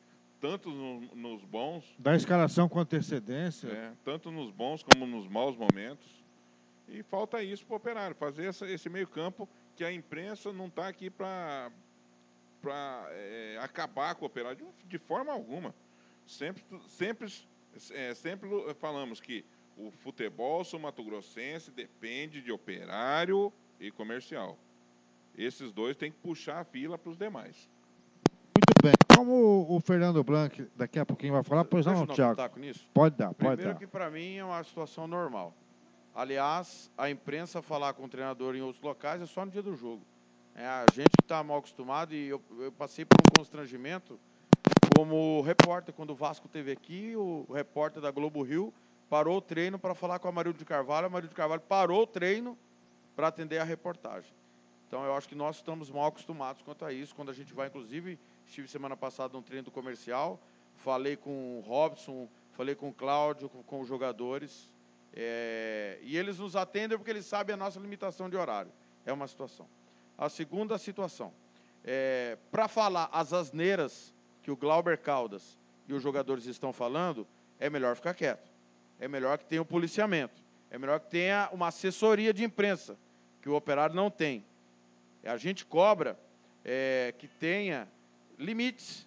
S4: tanto no, nos bons,
S3: Da escalação com antecedência.
S4: é, tanto nos bons como nos maus momentos. E falta isso para o operário, fazer essa, esse meio campo que a imprensa não está aqui para é, acabar com o operário de, de forma alguma. Sempre, sempre, é, sempre falamos que o futebol sul-mato-grossense depende de operário e comercial. Esses dois têm que puxar a fila para os demais.
S3: Bem. Como o Fernando Blanc daqui a pouquinho vai falar, pois não,
S5: nisso.
S3: Pode dar, pode
S5: Primeiro
S3: dar.
S5: que para mim é uma situação normal. Aliás, a imprensa falar com o treinador em outros locais é só no dia do jogo. É, a gente está mal acostumado e eu, eu passei por um constrangimento como repórter, quando o Vasco teve aqui, o, o repórter da Globo Rio parou o treino para falar com a Marildo de Carvalho, a Marildo de Carvalho parou o treino para atender a reportagem. Então eu acho que nós estamos mal acostumados quanto a isso, quando a gente vai, inclusive, estive semana passada num treino do comercial, falei com o Robson, falei com o Cláudio, com, com os jogadores, é, e eles nos atendem porque eles sabem a nossa limitação de horário. É uma situação. A segunda situação, é, para falar as asneiras que o Glauber Caldas e os jogadores estão falando, é melhor ficar quieto. É melhor que tenha o policiamento. É melhor que tenha uma assessoria de imprensa, que o operário não tem. A gente cobra é, que tenha limites.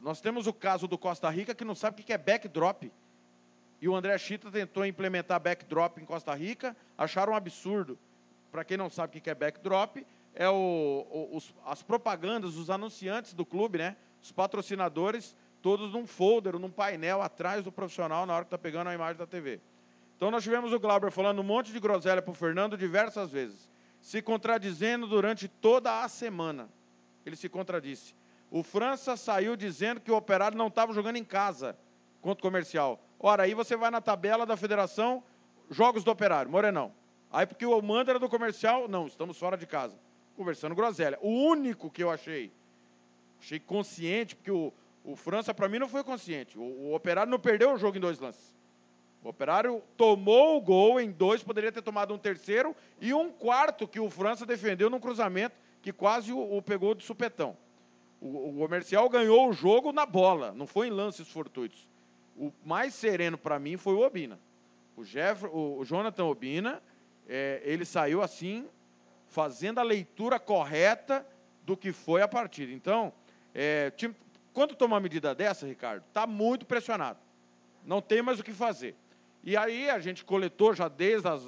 S5: Nós temos o caso do Costa Rica que não sabe o que é backdrop. E o André Chita tentou implementar backdrop em Costa Rica, acharam um absurdo. Para quem não sabe o que é backdrop, é o, o- os- as propagandas, os anunciantes do clube, né? Os patrocinadores, todos num folder, num painel atrás do profissional na hora que tá pegando a imagem da TV. Então nós tivemos o Glauber falando um monte de groselha pro Fernando diversas vezes, se contradizendo durante toda a semana. Ele se contradisse. O França saiu dizendo que o Operário não estava jogando em casa contra o Comercial. Ora, aí você vai na tabela da Federação, jogos do Operário, Morenão. Aí porque o mando era do Comercial, não, estamos fora de casa. Conversando groselha. O único que eu achei, achei consciente, porque o, o França para mim não foi consciente. O, o Operário não perdeu o jogo em dois lances. O Operário tomou o gol em dois, poderia ter tomado um terceiro e um quarto que o França defendeu num cruzamento que quase o, o pegou de supetão. O, o Comercial ganhou o jogo na bola, não foi em lances fortuitos. O mais sereno para mim foi o Obina. O, Jeff, o, o Jonathan Obina, é, ele saiu assim, fazendo a leitura correta do que foi a partida. Então, é, time- quando toma uma medida dessa, Ricardo, está muito pressionado. Não tem mais o que fazer. E aí a gente coletou já desde as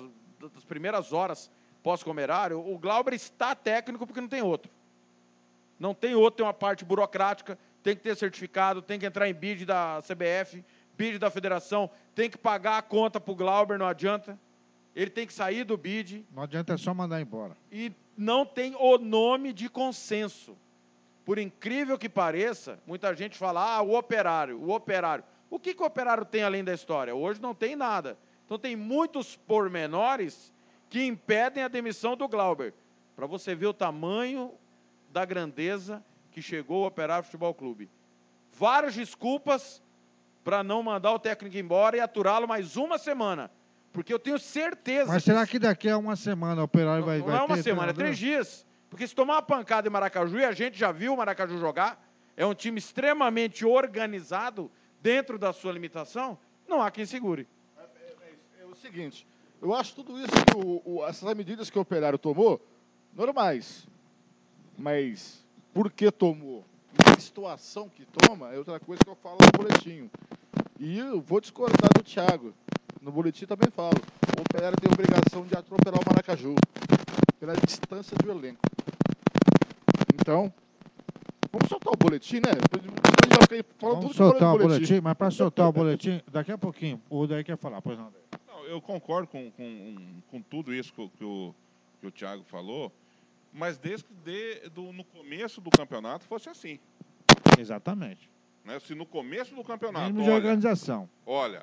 S5: primeiras horas pós-comerário, o Glauber está técnico porque não tem outro. Não tem outro, tem uma parte burocrática, tem que ter certificado, tem que entrar em bid da CBF, bid da federação, tem que pagar a conta para o Glauber, não adianta. Ele tem que sair do bid
S3: Não adianta é só mandar embora.
S5: e não tem o nome de consenso. Por incrível que pareça, muita gente fala, ah, o operário, o operário. O que, que o operário tem além da história? Hoje não tem nada. Então tem muitos pormenores que impedem a demissão do Glauber. Para você ver o tamanho da grandeza que chegou o Operário Futebol Clube. Várias desculpas para não mandar o técnico embora e aturá-lo mais uma semana. Porque eu tenho certeza
S3: Mas será que daqui a uma semana o operário vai,
S5: não
S3: vai
S5: é uma
S3: ter
S5: semana, é três dias. Porque se tomar uma pancada em Maracaju, e a gente já viu o Maracaju jogar, é um time extremamente organizado dentro da sua limitação, não há quem segure.
S9: É o seguinte, eu acho tudo isso, que o- o- essas medidas que o operário tomou, normais. Mas por que tomou? Em que situação que toma é outra coisa que eu falo no boletim. E eu vou discordar do Thiago. No boletim também falo. O operário tem a obrigação de atropelar o Maracaju. Pela distância do elenco. Então, vamos soltar o boletim, né? Depois já fiquei falando
S3: Vamos soltar o boletim, mas para soltar o boletim, daqui a pouquinho, o daí quer falar, pois não. Daí.
S4: Não, eu concordo com, com, com tudo isso que, o- que o, que o Thiago falou, mas desde que de- do, no começo do campeonato fosse assim.
S3: Exatamente.
S4: Né? Se no começo do campeonato,
S3: Mínimo de
S4: olha,
S3: organização.
S4: olha,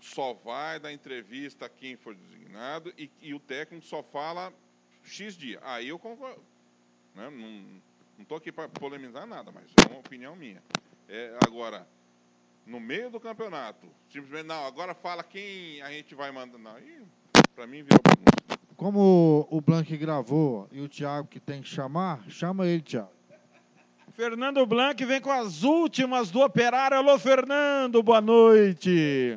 S4: só vai dar entrevista quem for designado e, e o técnico só fala X dia. Aí eu concordo. Né? Não estou aqui para polemizar nada, mas é uma opinião minha. É, agora, no meio do campeonato, simplesmente, não, agora fala quem a gente vai mandar. Não, para mim, virou bagunça.
S3: Como o Blank gravou e o Thiago que tem que chamar, chama ele, Thiago.
S5: Fernando Blanc vem com as últimas do Operário. Alô, Fernando, boa noite.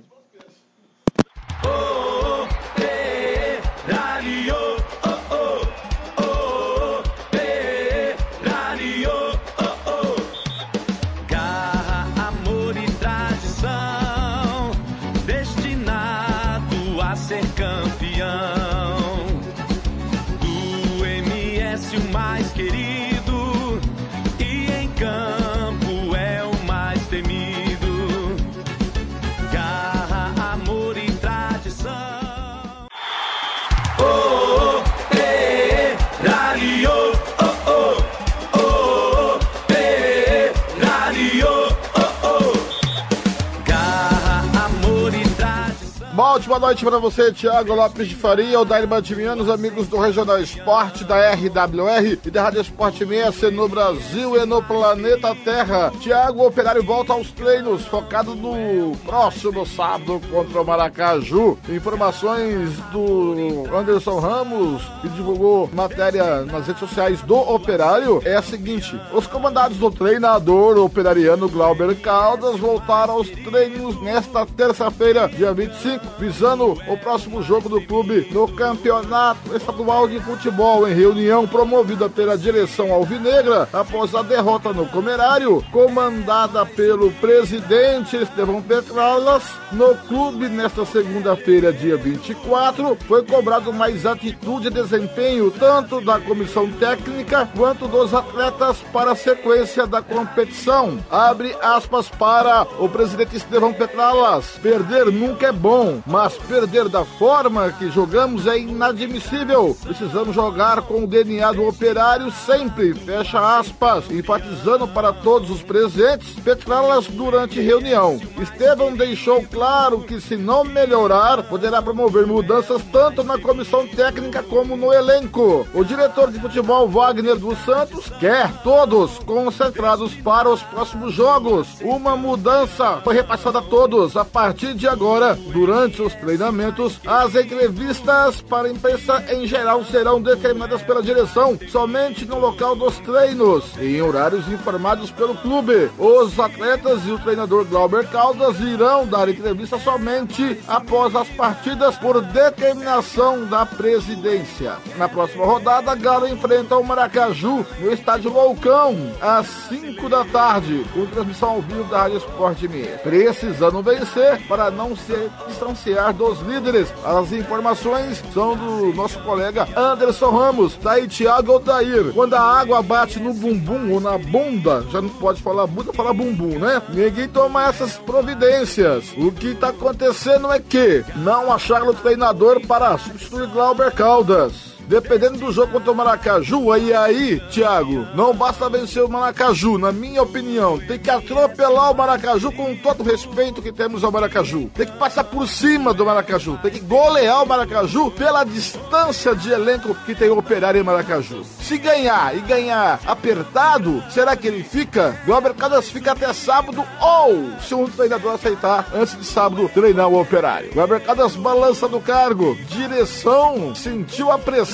S9: Ótima noite para você, Thiago Lopes de Faria, o Dair Batimianos, amigos do Regional Esporte, da RWR e da Rádio Esporte MS no Brasil e no planeta Terra. Thiago Operário volta aos treinos, focado no próximo sábado contra o Maracaju. Informações do Anderson Ramos, que divulgou matéria nas redes sociais do Operário, é a seguinte: os comandados do treinador operariano Glauber Caldas voltaram aos treinos nesta terça-feira, dia 25, visando visando o próximo jogo do clube no Campeonato Estadual de Futebol, em reunião promovida pela direção alvinegra após a derrota no Comerário, comandada pelo presidente Estevão Petralas, no clube nesta segunda-feira, dia 24, foi cobrado mais atitude e desempenho tanto da comissão técnica quanto dos atletas para a sequência da competição. Abre aspas para o presidente Estevão Petralas. Perder nunca é bom, mas perder da forma que jogamos é inadmissível. Precisamos jogar com o DNA do operário sempre. Fecha aspas. Enfatizando para todos os presentes, Petralas durante reunião. Estevão deixou claro que se não melhorar, poderá promover mudanças tanto na comissão técnica como no elenco. O diretor de futebol Wagner dos Santos quer todos concentrados para os próximos jogos. Uma mudança foi repassada a todos a partir de agora, durante os treinamentos, as entrevistas para a imprensa em geral serão determinadas pela direção somente no local dos treinos em horários informados pelo clube. Os atletas e o treinador Glauber Caldas irão dar entrevista somente após as partidas por determinação da presidência. Na próxima rodada, Galo enfrenta o Maracaju no estádio Loucão às 5 da tarde, com transmissão ao vivo da Rádio Esporte MS. Precisando vencer para não se distanciar dos líderes. As informações são do nosso colega Anderson Ramos, daí Thiago Odair. Quando a água bate no bumbum ou na bunda, já não pode falar bunda, fala bumbum, né? Ninguém toma essas providências. O que está acontecendo é que não acharam o treinador para substituir Glauber Caldas. Dependendo do jogo contra o Maracaju, aí aí, Thiago, não basta vencer o Maracaju, na minha opinião. Tem que atropelar o Maracaju com todo o respeito que temos ao Maracaju. Tem que passar por cima do Maracaju. Tem que golear o Maracaju pela distância de elenco que tem o operário em Maracaju. Se ganhar e ganhar apertado, será que ele fica? Glauber Caldas fica até sábado ou, se o treinador aceitar, antes de sábado, treinar o operário. Glauber Caldas balança do cargo. Direção sentiu a pressão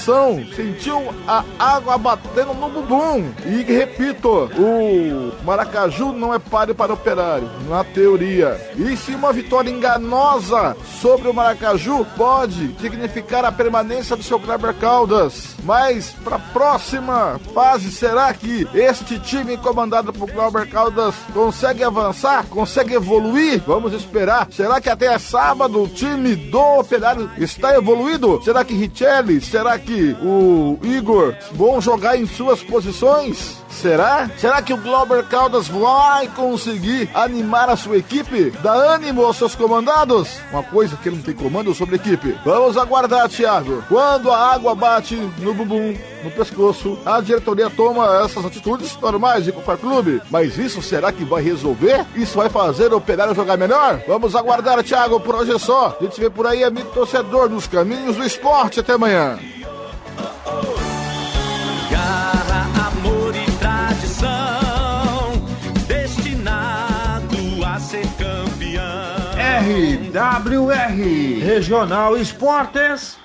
S9: sentiu a água batendo no bumbum. E repito, o Maracaju não é páreo para o operário, na teoria. E se uma vitória enganosa sobre o Maracaju pode significar a permanência do seu Kleber Caldas. Mas para a próxima fase, será que este time comandado por Glauber Caldas consegue avançar? Consegue evoluir? Vamos esperar. Será que até sábado o time do Operário está evoluído? Será que Richelli? Será que o Igor vão jogar em suas posições? Será? Será que o Glauber Caldas vai conseguir animar a sua equipe? Dar ânimo aos seus comandados? Uma coisa que ele não tem comando sobre a equipe. Vamos aguardar, Thiago. Quando a água bate no bumbum, no pescoço, a diretoria toma essas atitudes normais de qualquer clube. Mas isso será que vai resolver? Isso vai fazer o operário jogar melhor? Vamos aguardar, Thiago, por hoje é só. A gente vê por aí, amigo torcedor, nos caminhos do esporte. Até amanhã.
S3: RWR Regional Esportes.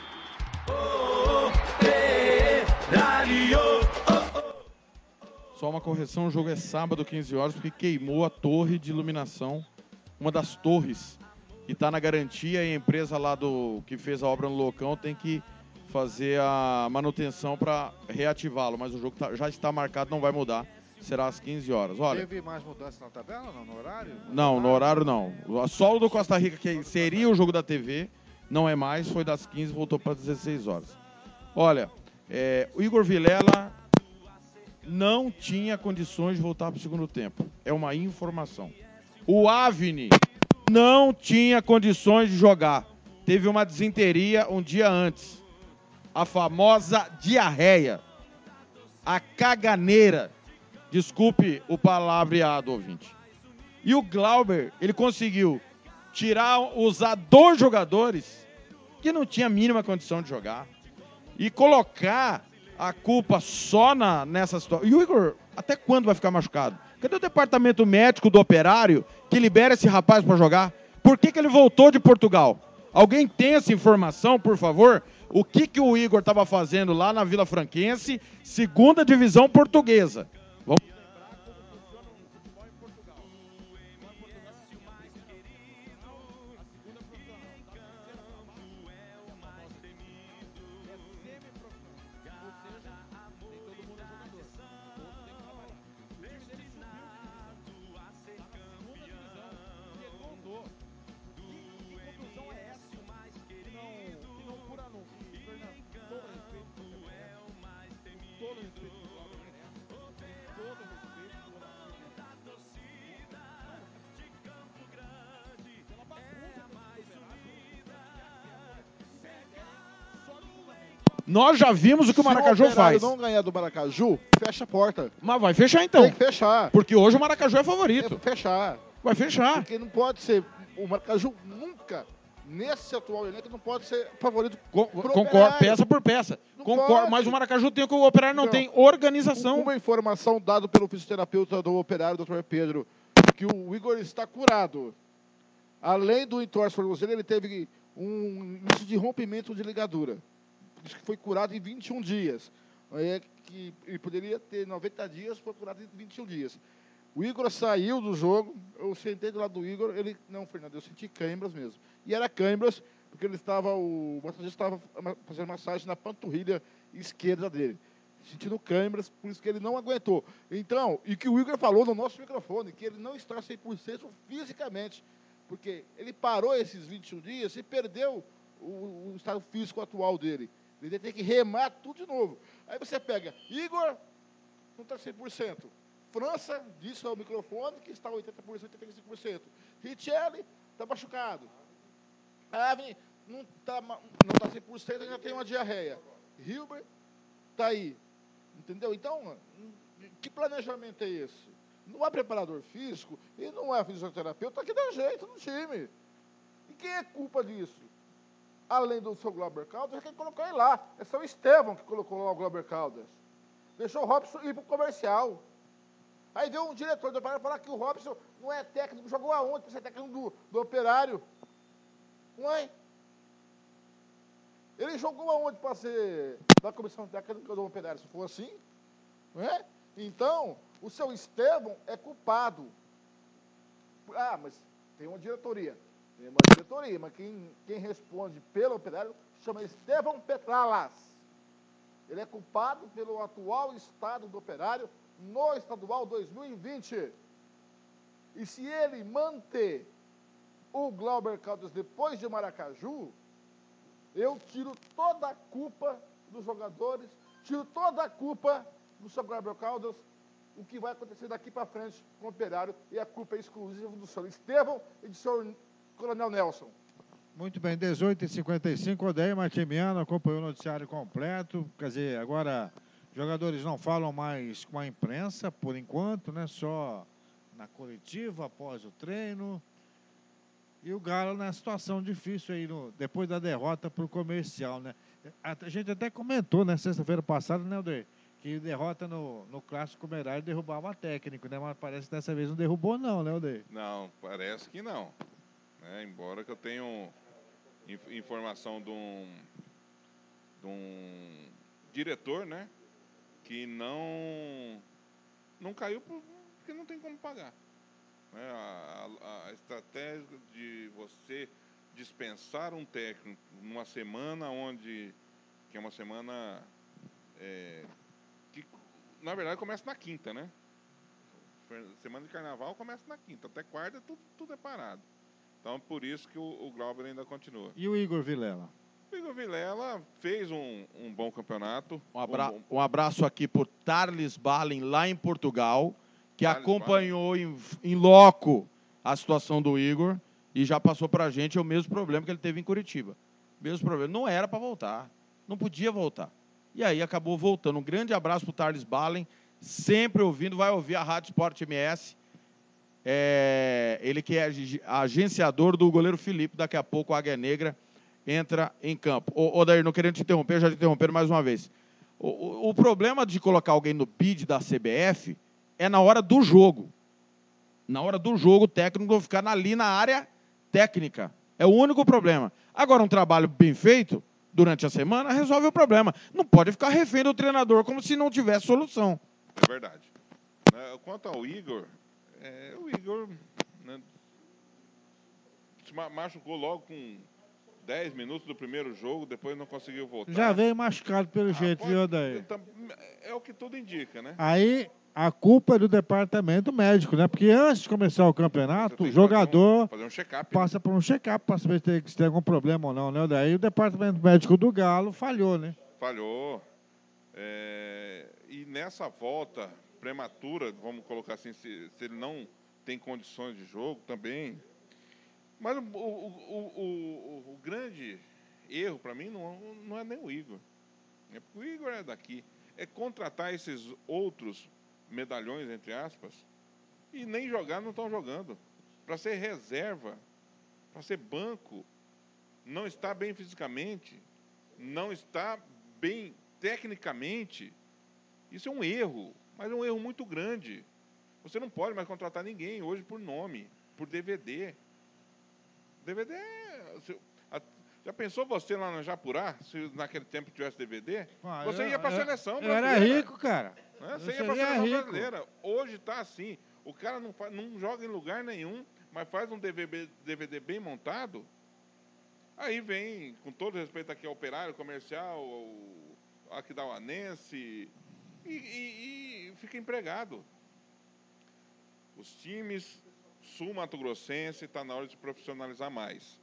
S5: Só uma correção, o jogo é sábado, 15 horas, porque queimou a torre de iluminação, uma das torres que está na garantia e a empresa lá do que fez a obra no Locão tem que fazer a manutenção para reativá-lo, mas o jogo tá- já está marcado, não vai mudar, será às 15 horas. Olha,
S3: Teve mais mudança na tabela, não? No horário?
S5: não, no horário não. Só o do Costa Rica, que seria o jogo da TV, não é mais, foi das 15 voltou para 16 horas. Olha, é, o Igor Vilela não tinha condições de voltar para o segundo tempo. É uma informação. O Avni não tinha condições de jogar. Teve uma desinteria um dia antes. A famosa diarreia. A caganeira. Desculpe o palavreado, ouvinte. E o Glauber, ele conseguiu tirar, usar dois jogadores que não tinha a mínima condição de jogar e colocar a culpa só na, nessa situação. E o Igor, até quando vai ficar machucado? Cadê o departamento médico do operário que libera esse rapaz para jogar? Por que, que ele voltou de Portugal? Alguém tem essa informação, por favor? O que, que o Igor estava fazendo lá na Vila Franquense, segunda divisão portuguesa? Vamos Nós já vimos o que o Maracaju
S9: Se o
S5: faz.
S9: não ganhar do Maracaju, fecha a porta.
S5: Mas vai fechar então.
S9: Tem que fechar.
S5: Porque hoje o Maracaju é
S9: Tem
S5: favorito.
S9: que fechar.
S5: Vai fechar.
S9: Porque não pode ser. O Maracaju nunca, nesse atual elenco, não pode ser favorito.
S5: Con- Concordo, peça por peça. Concordo, mas o Maracaju tem o que o Operário não
S9: Não.
S5: tem, organização.
S9: Uma informação dada pelo fisioterapeuta do operário, Dr. Pedro, que o Igor está curado. Além do entorse tornozelo, ele teve um início de rompimento de ligadura. Diz que foi curado em 21 dias. É que ele poderia ter 90 dias, foi curado em 21 dias. O Igor saiu do jogo, eu sentei do lado do Igor, ele, não, Fernando, eu senti câimbras mesmo. E era câimbras, porque ele estava, o massagista estava fazendo massagem na panturrilha esquerda dele. Sentindo câimbras, por isso que ele não aguentou. Então, e que o Igor falou no nosso microfone, que ele não está 100% fisicamente, porque ele parou esses 21 dias e perdeu o, o estado físico atual dele. Ele ter que remar tudo de novo. Aí você pega, Igor, não está 100%. França disse ao microfone que está 80%, 85%. Richelli está machucado. Avni não está não tá 100%, ainda tem uma diarreia. Hilbert está aí. Entendeu? Então, que planejamento é esse? Não é preparador físico e não é fisioterapeuta que dá jeito no time. E quem é culpa disso? Além do seu Glauber Caldas, é quem colocou ele lá. É só o Estevão que colocou lá o Glauber Caldas. Deixou o Robson ir para o comercial. Aí veio um diretor do operário falar que o Robson não é técnico, jogou aonde para ser técnico do, do operário? Ué? Ele jogou aonde para ser da comissão técnica do operário? Se for assim, não é? Então, o seu Estevão é culpado. Ah, mas tem uma diretoria. Uma diretoria, mas quem, quem responde pelo operário chama Estevão Petralas. Ele é culpado pelo atual estado do operário no estadual 2020. E se ele manter o Glauber Caldas depois de Maracaju, eu tiro toda a culpa dos jogadores, tiro toda a culpa do seu Glauber Caldas, o que vai acontecer daqui para frente com o operário, e a culpa é exclusiva do senhor Estevão e do senhor Coronel Nelson.
S3: Muito bem, 18h55, Odeio Martimiano acompanhou o noticiário completo. Quer dizer, agora jogadores não falam mais com a imprensa, por enquanto, né? Só na coletiva, após o treino. E o Galo na situação difícil aí, no, depois da derrota para o comercial, né? A, a gente até comentou, né, sexta-feira passada, né, Odeio? Que derrota no, no Clássico Comerário derrubava técnico, né? Mas parece que dessa vez não derrubou, não, né, Odeio?
S4: Não, parece que não. Né? embora que eu tenha inf- informação de um, de um diretor, né? Que não, não caiu por- porque não tem como pagar. né? A, a- a estratégia de você dispensar um técnico numa semana onde que é uma semana é, que na verdade começa na quinta, né? Semana de carnaval começa na quinta, até quarta tudo, tudo é parado. Então por isso que o, o Glauber ainda continua.
S3: E o Igor Vilela?
S4: O Igor Vilela fez um, um bom campeonato.
S5: Um, abra-
S4: bom-
S5: um abraço aqui por Tarles Balen, lá em Portugal, que
S4: Tarles
S5: acompanhou em, em loco a situação do Igor e já passou para a gente o mesmo problema que ele teve em Curitiba. Mesmo problema. Não era para voltar. Não podia voltar. E aí acabou voltando. Um grande abraço para o Tarles Balen, sempre ouvindo, vai ouvir a Rádio Sport MS. É, ele que é ag- agenciador do goleiro Felipe, daqui a pouco a Águia Negra entra em campo. Ô, ô Dair, não querendo te interromper, já te interromperam mais uma vez. O, o- o problema de colocar alguém no bid da CBF é na hora do jogo. Na hora do jogo, o técnico ficar ali na área técnica. É o único problema. Agora, um trabalho bem feito durante a semana resolve o problema. Não pode ficar refém do treinador como se não tivesse solução.
S4: É verdade. Né, Quanto ao Igor, é, o Igor né, se ma- machucou logo com 10 minutos do primeiro jogo, depois não conseguiu voltar.
S3: Já veio machucado pelo
S4: Ah,
S3: jeito, viu, Odair?
S4: então, É o que tudo indica, né?
S3: Aí a culpa é do departamento médico, né? Porque antes de começar o campeonato, o jogador
S4: Fazer um, fazer um check-up.
S3: passa por um check-up para saber se tem, se tem algum problema ou não, né? Daí o departamento médico do Galo falhou, né?
S4: Falhou. É, e nessa volta prematura, vamos colocar assim, se, se ele não tem condições de jogo também. Mas o, o, o, o- grande erro para mim não, não é nem o Igor. É porque o Igor é daqui. É contratar esses outros medalhões, entre aspas, e nem jogar não estão jogando. Para ser reserva, para ser banco, não está bem fisicamente, não está bem tecnicamente. Isso é um erro, mas é um erro muito grande. Você não pode mais contratar ninguém hoje por nome, por DVD. DVD é. Já pensou você lá na Japurá, se naquele tempo tivesse DVD?
S3: Ah,
S4: você
S3: eu-
S4: ia para a
S3: eu-
S4: seleção
S3: Eu era
S4: brasileira.
S3: rico, cara. Eu
S4: Você ia para a seleção
S3: rico.
S4: brasileira. Hoje está assim. O cara não, faz, não joga em lugar nenhum, mas faz um DVD, DVD bem montado. Aí vem, com todo respeito aqui ao operário comercial, ao Aquidauanense, e, e, e fica empregado. Os times sul-mato-grossense está na hora de profissionalizar mais.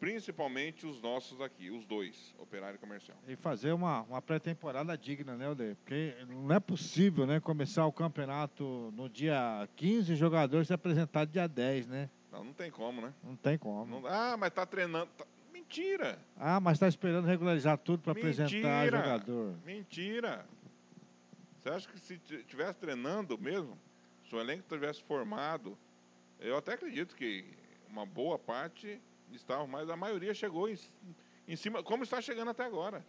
S4: Principalmente os nossos aqui, os dois, operário e comercial.
S3: E fazer uma, uma pré-temporada digna, né, Odeio? Porque não é possível, né, começar o campeonato no dia 15 e jogadores se apresentar dia 10, né?
S4: Não, não tem como, né?
S3: Não tem como.
S4: Não- ah, mas tá treinando. tá- Mentira!
S3: Ah, mas tá esperando regularizar tudo para apresentar
S4: Mentira!
S3: jogador.
S4: Mentira! Você acha que se tivesse treinando mesmo, se o elenco tivesse formado, eu até acredito que uma boa parte estava, mas a maioria chegou em, em cima, como está chegando até agora.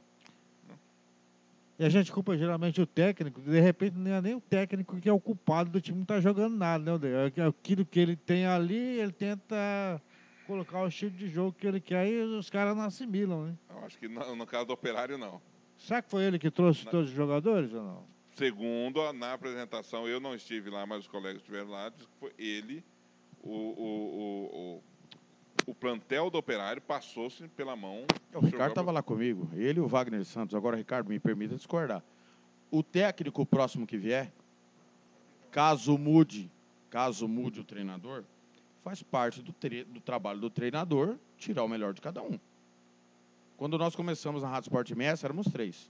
S3: E a gente culpa geralmente o técnico, de repente não é nem o técnico que é o culpado do time não tá jogando nada, né? É Aquilo que ele tem ali, ele tenta colocar o estilo de jogo que ele quer e os caras não assimilam, né?
S4: Eu acho que no, no caso do operário, não.
S3: Será que foi ele que trouxe todos os jogadores ou não?
S4: Segundo, na apresentação, eu não estive lá, mas os colegas estiveram lá, diz que foi ele, o, o, o, o, o plantel do operário passou-se pela mão.
S5: O Ricardo estava lá comigo, ele e o Wagner Santos. Agora, Ricardo, me permita discordar. O técnico próximo que vier, caso mude, caso mude o treinador, faz parte do, tre- do trabalho do treinador tirar o melhor de cada um. Quando nós começamos na Rádio Sport MS, éramos três.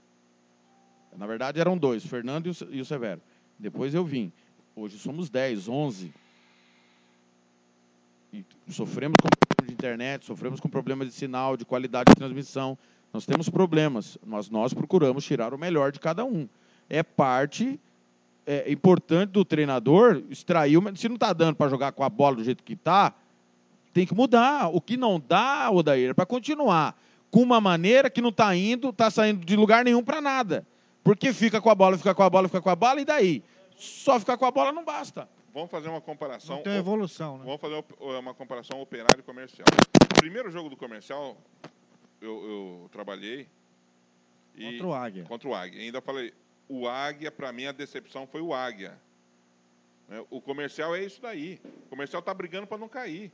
S5: Na verdade, eram dois, o Fernando e o Se- o Severo. Depois eu vim. Hoje somos 10, 11. E sofremos com problema de internet, sofremos com problema de sinal, de qualidade de transmissão. Nós temos problemas, mas nós procuramos tirar o melhor de cada um. É parte é, importante do treinador extrair. Se não está dando para jogar com a bola do jeito que está, tem que mudar. O que não dá, Odair, é para continuar com uma maneira que não está indo, está saindo de lugar nenhum para nada. Porque fica com a bola, fica com a bola, fica com a bola, e daí? Só ficar com a bola não basta.
S4: Vamos fazer uma comparação.
S3: Não tem evolução, né?
S4: Vamos fazer uma comparação operário e comercial. Primeiro jogo do comercial, eu, eu trabalhei. e-
S3: Contra o Águia.
S4: Contra o Águia. Ainda falei, o Águia, para mim, a decepção foi o Águia. Né, O comercial é isso daí. O comercial está brigando para não cair.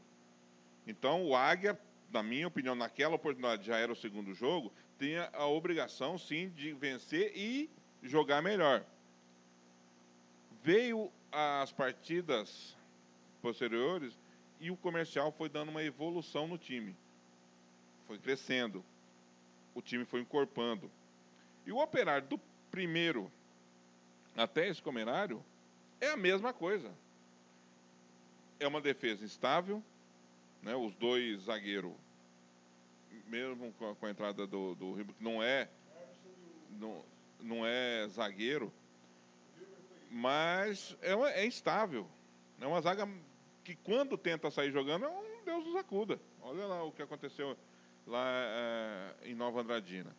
S4: Então, o Águia, na minha opinião, naquela oportunidade, já era o segundo jogo, tinha a obrigação, sim, de vencer e jogar melhor. Veio as partidas posteriores e o comercial foi dando uma evolução no time. Foi crescendo. O time foi encorpando. E o operário do primeiro até esse comerário é a mesma coisa. É uma defesa instável, né? os dois zagueiros, mesmo com a, com a entrada do, do Ribeiro, que não é, não, não é zagueiro, mas é, uma- é instável. É uma zaga que quando tenta sair jogando é um Deus nos acuda. Olha lá o que aconteceu lá eh, em Nova Andradina.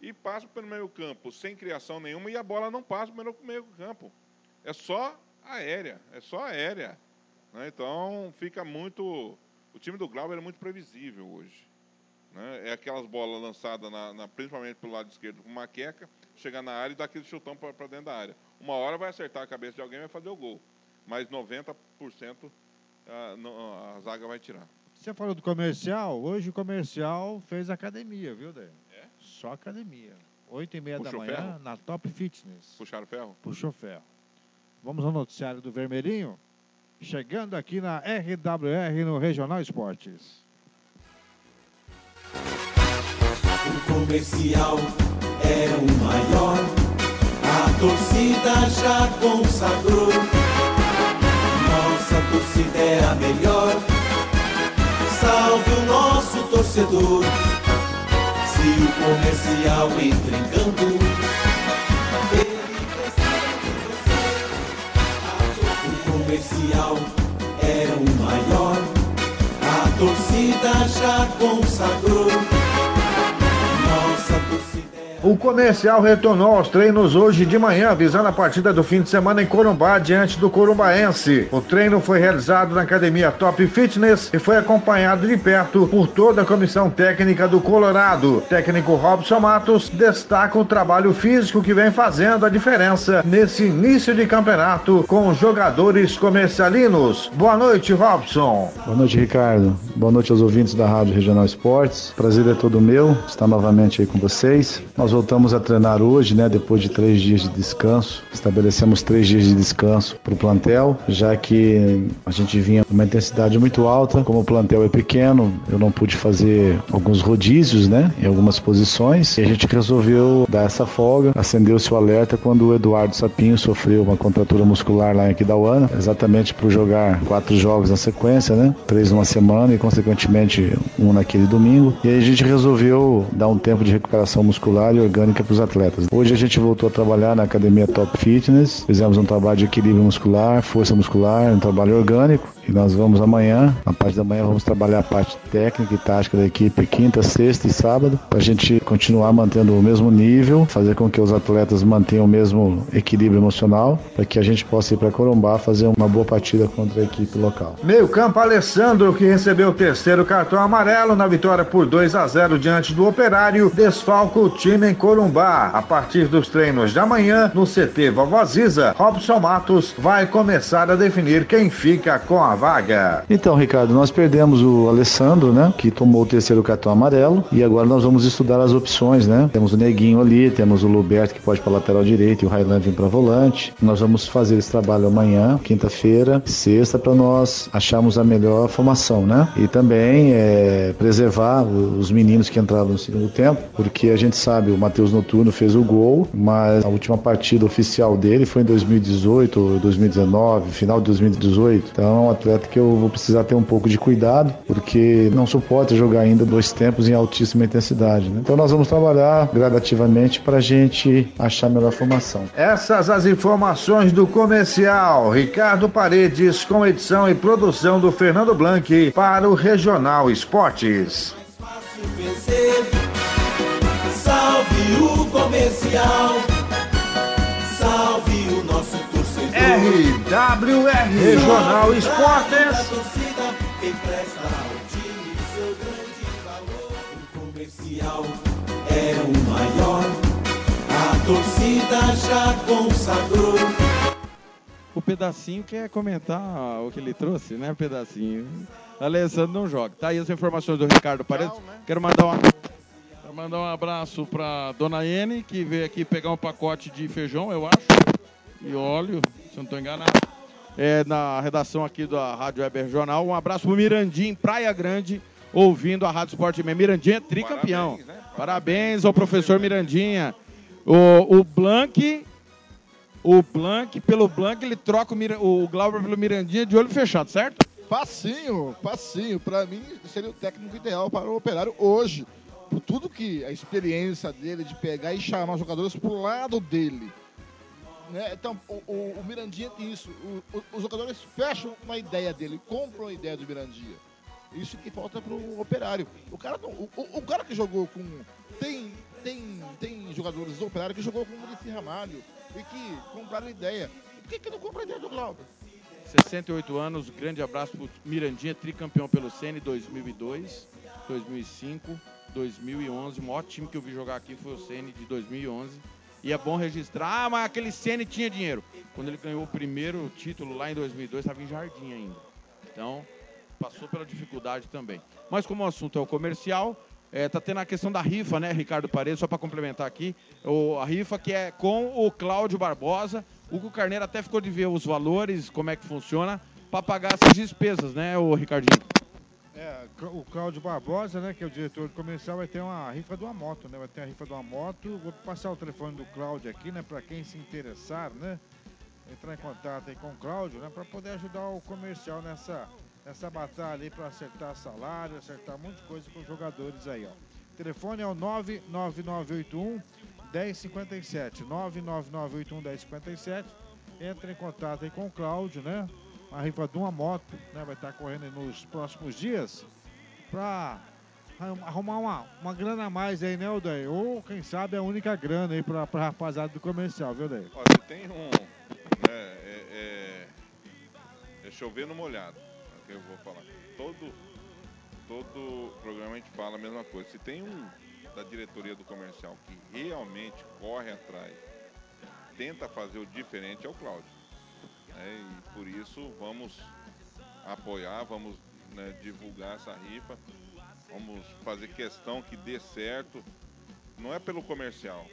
S4: E passa pelo meio campo sem criação nenhuma e a bola não passa pelo meio campo. É só aérea, é só aérea. né? Então fica muito. O time do Glauber é muito previsível hoje. Né? É aquelas bolas lançadas, na, na- principalmente pelo lado esquerdo, com uma queca, chegar na área e dar aquele chutão para dentro da área. Uma hora vai acertar a cabeça de alguém e vai fazer o gol. Mas 90% a, não- a zaga vai tirar.
S3: Você falou do comercial, hoje o comercial fez academia, viu, Daí?
S4: É?
S3: Só academia. Oito e meia da manhã,
S4: ferro?
S3: na Top Fitness.
S4: Puxaram ferro?
S3: Puxou ferro. Vamos ao noticiário do Vermelhinho. Chegando aqui na RWR no Regional Esportes.
S6: O comercial é o maior, a torcida já consagrou. Nossa torcida é a melhor, salve o nosso torcedor. Se o comercial entra em campo. O comercial é o maior. A torcida já consagrou. Nossa é
S3: O comercial retornou aos treinos hoje de manhã, visando a partida do fim de semana em Corumbá, diante do Corumbaense. O treino foi realizado na academia Top Fitness e foi acompanhado de perto por toda a comissão técnica do Colorado. O técnico Robson Matos destaca o trabalho físico que vem fazendo a diferença nesse início de campeonato com jogadores comercialinos. Boa noite, Robson.
S10: Boa noite, Ricardo. Boa noite aos ouvintes da Rádio Regional Esportes. Prazer é todo meu estar novamente aí com vocês. Nós voltamos a treinar hoje, né, depois de três dias de descanso. Estabelecemos três dias de descanso para o plantel, já que a gente vinha com uma intensidade muito alta. Como o plantel é pequeno, eu não pude fazer alguns rodízios, né, em algumas posições. E a gente resolveu dar essa folga. Acendeu-se o alerta quando o Eduardo Sapinho sofreu uma contratura muscular lá em Aquidauana, exatamente por jogar quatro jogos na sequência, né, três numa semana e consequentemente um naquele domingo. E aí a gente resolveu dar um tempo de recuperação muscular orgânica para os atletas. Hoje a gente voltou a trabalhar na academia Top Fitness, fizemos um trabalho de equilíbrio muscular, força muscular, um trabalho orgânico. E nós vamos amanhã, na parte da manhã, vamos trabalhar a parte técnica e tática da equipe quinta, sexta e sábado, para a gente continuar mantendo o mesmo nível, fazer com que os atletas mantenham o mesmo equilíbrio emocional, para que a gente possa ir para Corumbá fazer uma boa partida contra a equipe local.
S3: Meio campo Alessandro, que recebeu o terceiro cartão amarelo na vitória por 2 a 0 diante do Operário, desfalca o time em Corumbá. A partir dos treinos de amanhã, no CT Vovoziza, Robson Matos vai começar a definir quem fica com a vaga.
S10: Então, Ricardo, nós perdemos o Alessandro, né? Que tomou o terceiro cartão amarelo. E agora nós vamos estudar as opções, né? Temos o Neguinho ali, temos o Luberto que pode para lateral direito e o Highland vem para volante. Nós vamos fazer esse trabalho amanhã, quinta-feira, sexta, para nós acharmos a melhor formação, né? E também é, preservar os meninos que entraram no segundo tempo, porque a gente sabe, o Matheus Noturno fez o gol, mas a última partida oficial dele foi em 2018 ou 2019, final de 2018. Então é atleta que eu vou precisar ter um pouco de cuidado, porque não suporta jogar ainda dois tempos em altíssima intensidade. Né? Então nós vamos trabalhar gradativamente para a gente achar a melhor formação.
S3: Essas as informações do comercial. Ricardo Paredes, com edição e produção do Fernando Blanc para o Regional Esportes.
S6: fácil vencer. Salve o comercial. Valor. O comercial é o maior. A torcida já consagrou.
S5: O pedacinho quer comentar o que ele trouxe, né? Pedacinho. Alessandro não joga. Tá aí as informações do Ricardo Paredes. Quero mandar uma. Quero mandar um abraço pra Dona N, que veio aqui pegar um pacote de feijão, eu acho. E óleo, se eu não estou enganado. É, na redação aqui da Rádio Web Regional. Um abraço pro Mirandinho, Praia Grande, ouvindo a Rádio Esporte Meia. Mirandinha é tricampeão. Parabéns, ao professor Mirandinha. O, o Blank. O Blank, pelo Blank, ele troca o, Mira- o Glauber pelo Mirandinha de olho fechado, certo?
S9: Facinho, facinho. Para mim, seria o técnico ideal para o operário hoje. Por tudo que a experiência dele de pegar e chamar os jogadores pro lado dele. Né? Então, o, o- o Mirandinha tem isso. O- os jogadores fecham uma ideia dele, compram a ideia do Mirandinha. Isso que falta pro operário. O cara, não- o, cara que jogou com. Tem, tem, tem jogadores do operário que jogou com o Muricy Ramalho e que compraram ideia. Por que, que não compra a ideia do Glauber?
S5: 68 anos, grande abraço pro Mirandinha, tricampeão pelo Sene 2002, 2005, 2011. O maior time que eu vi jogar aqui foi o Sene de 2011. E é bom registrar, ah, mas aquele Sene tinha dinheiro. Quando ele ganhou o primeiro título lá em 2002, estava em Jardim ainda. Então, passou pela dificuldade também. Mas como o assunto é o comercial, é, tá tendo a questão da rifa, né, Ricardo Paredes, só para complementar aqui. O, a rifa que é com o Cláudio Barbosa. O Hugo Carneiro até ficou de ver os valores, como é que funciona, para pagar essas despesas, né, o Ricardinho?
S3: É, o Cláudio Barbosa, né, que é o diretor comercial, vai ter uma rifa de uma moto, né? Vai ter a rifa de uma moto. Vou passar o telefone do Cláudio aqui, né, para quem se interessar, né? Entrar em contato aí com o Cláudio, né, para poder ajudar o comercial nessa nessa batalha aí para acertar salário, acertar um monte de coisa com os jogadores aí, ó. Telefone é o 99981 1057. 99981 1057. Entra em contato aí com o Cláudio, né? A rifa de uma moto, né? Vai estar correndo nos próximos dias para arrumar uma, uma grana a mais aí, né, Odair? Ou, quem sabe, a única grana aí pra, pra rapaziada do comercial, viu, Odair?
S4: Se tem um. Né, é, é, é chover no molhado, é que eu vou falar. Todo, todo programa a gente fala a mesma coisa. Se tem um da diretoria do comercial que realmente corre atrás, tenta fazer o diferente, é o Cláudio. É, e por isso vamos apoiar, vamos né, divulgar essa rifa. Vamos fazer questão que dê certo. Não é pelo comercial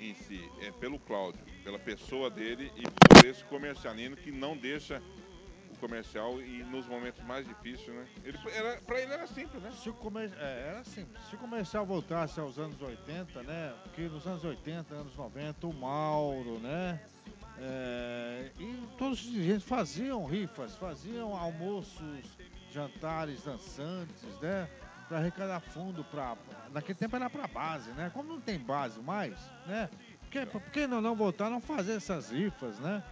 S4: em si, é pelo Cláudio, pela pessoa dele e por esse comercialino que não deixa o comercial e nos momentos mais difíceis, né? Ele, era, pra ele era simples, né?
S3: Se o comer... é, era simples. Se o comercial voltasse aos anos 80, né? Porque nos anos 80, anos 90, o Mauro, né? É, e todos os dirigentes faziam rifas, faziam almoços, jantares dançantes, né? Para arrecadar fundo para. Naquele tempo era para base, né? Como não tem base mais, né? Por que, por que não, não voltar a fazer essas rifas, né?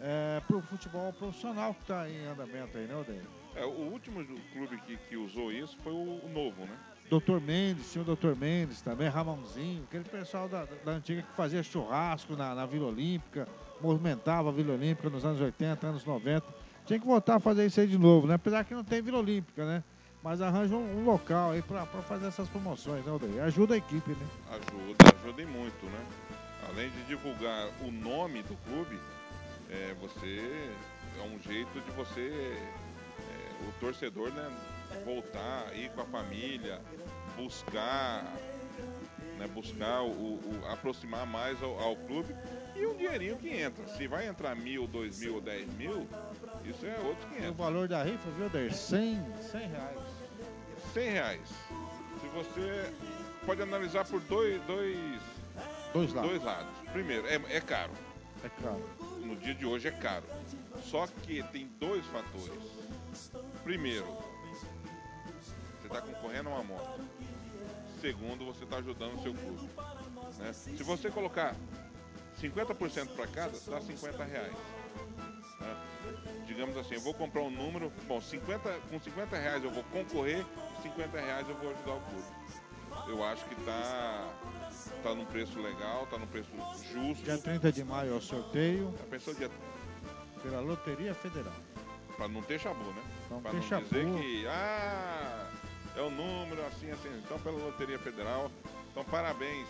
S3: É, para o futebol profissional que está em andamento aí, né, Odeio?
S4: É, o último clube que, que usou isso foi o, o Novo, né?
S3: Doutor Mendes, tinha o Doutor Mendes também, Ramonzinho, aquele pessoal da, da antiga que fazia churrasco na, na Vila Olímpica, movimentava a Vila Olímpica nos anos 80, anos 90. Tinha que voltar a fazer isso aí de novo, né? Apesar que não tem Vila Olímpica, né? Mas arranja um, um local aí para fazer essas promoções, né, Odeio? Ajuda a equipe, né?
S4: Ajuda, ajuda muito, né? Além de divulgar o nome do clube, é, você é um jeito de você, é, o torcedor, né, voltar, ir com a família, buscar, né, buscar o, o aproximar mais ao, ao, clube e um dinheirinho que entra. Se vai entrar mil, dois mil ou dez mil, isso é outro 500.
S3: E o valor da rifa, viu, Der? 100, 100 reais.
S4: 100 reais. Se você pode analisar por dois, dois,
S3: dois, lados.
S4: dois lados. Primeiro, é, é caro.
S3: É caro.
S4: No dia de hoje é caro. Só que tem dois fatores. Primeiro, você está concorrendo a uma moto. Segundo, você está ajudando o seu clube. Né? Se você colocar 50% para cada, dá 50 reais. Né? Digamos assim, eu vou comprar um número, bom, 50, com 50 reais eu vou concorrer, 50 reais eu vou ajudar o clube. Eu acho que está tá num preço legal, está num preço justo.
S3: Dia 30 de maio é o sorteio.
S4: A pessoa dia...
S3: Pela Loteria Federal.
S4: Para não ter chabu, né?
S3: Para
S4: não
S3: chabu.
S4: dizer que, ah, é o número, assim, assim. Então, pela Loteria Federal. Então, parabéns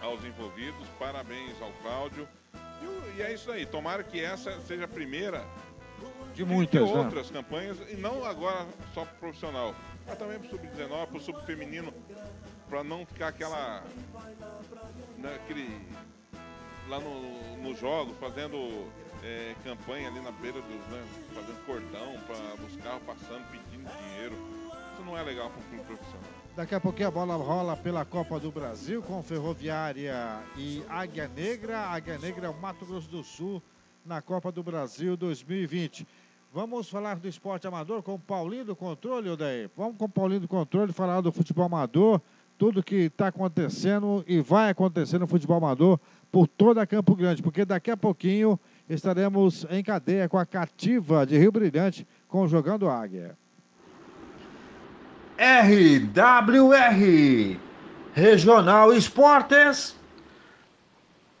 S4: aos envolvidos, parabéns ao Cláudio. E, e é isso aí. Tomara que essa seja a primeira
S3: de muitas
S4: de outras né? campanhas, e não agora só para profissional, mas também para o sub-19, para o sub-feminino, para não ficar aquela. Né, aquele, lá no, nos jogos, fazendo é, campanha ali na beira dos. Né, fazendo cordão para buscar passando, pedindo dinheiro. Isso não é legal para um clube profissional.
S3: Daqui a pouquinho a bola rola pela Copa do Brasil com Ferroviária e Águia Negra. Águia Negra é o Mato Grosso do Sul na Copa do Brasil 2020. Vamos falar do esporte amador com o Paulinho do Controle, Odair. Vamos com o Paulinho do Controle falar do futebol amador, tudo que está acontecendo e vai acontecer no futebol amador por toda Campo Grande, porque daqui a pouquinho estaremos em cadeia com a Cativa de Rio Brilhante com Jogando Águia.
S11: RWR Regional Esportes.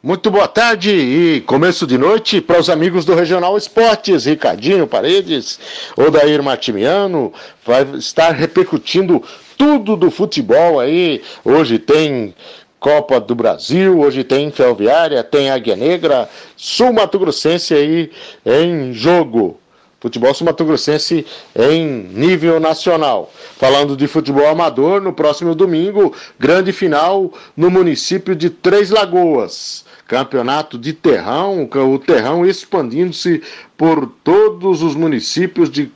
S12: Muito boa tarde e começo de noite para os amigos do Regional Esportes, Ricardinho Paredes, Odair Martimiano, vai estar repercutindo tudo do futebol aí. Hoje tem Copa do Brasil, hoje tem Ferroviária, tem Águia Negra, Sul Mato Grossense aí em jogo futebol sul-mato-grossense em nível nacional. Falando de futebol amador, no próximo domingo, grande final no município de Três Lagoas. Campeonato de terrão, o terrão expandindo-se por todos os municípios de,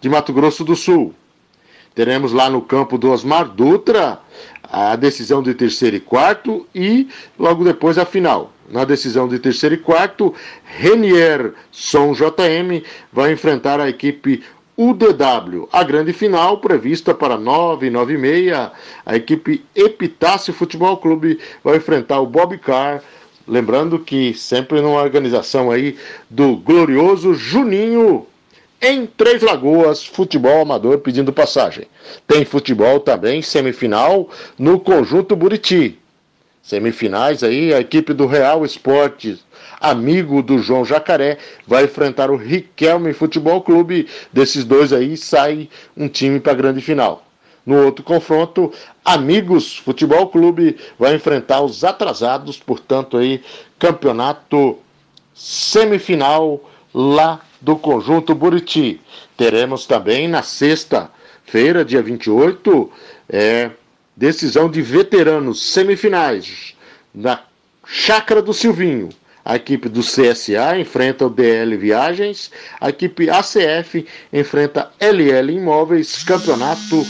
S12: de Mato Grosso do Sul. Teremos lá no campo do Osmar Dutra a decisão de terceiro e quarto e logo depois a final. Na decisão de terceiro e quarto, Renier Som JM vai enfrentar a equipe UDW. A grande final prevista para 9 e 9 e meia. A equipe Epitácio Futebol Clube vai enfrentar o Bob Carr. Lembrando que sempre numa organização aí do glorioso Juninho em Três Lagoas, futebol amador pedindo passagem. Tem futebol também, semifinal, no Conjunto Buriti. Semifinais aí, a equipe do Real Esportes, amigo do João Jacaré, vai enfrentar o Riquelme Futebol Clube. Desses dois aí sai um time para a grande final. No outro confronto, Amigos Futebol Clube vai enfrentar os atrasados, portanto aí, campeonato semifinal lá do Conjunto Buriti. Teremos também na sexta-feira, dia 28, é, decisão de veteranos semifinais na Chácara do Silvinho. A equipe do CSA enfrenta o DL Viagens, a equipe ACF enfrenta LL Imóveis, campeonato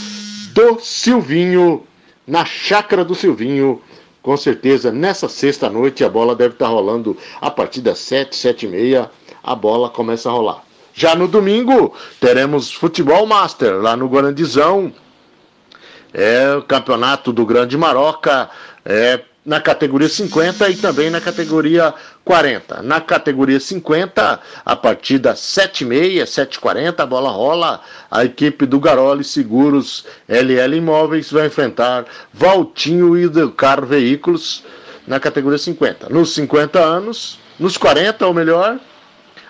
S12: do Silvinho, na Chácara do Silvinho. Com certeza, nessa sexta-noite a bola deve estar rolando a partir das 7, 7 e meia a bola começa a rolar. Já no domingo, teremos Futebol Master lá no Guarandizão. É o campeonato do Grande Maroca, é, na categoria 50 e também na categoria 40. Na categoria 50, a partir das 7h30, 7h40, a bola rola. A equipe do Garoli Seguros LL Imóveis vai enfrentar Valtinho e Delcar Veículos na categoria 50. Nos 50 anos, nos 40 ou melhor,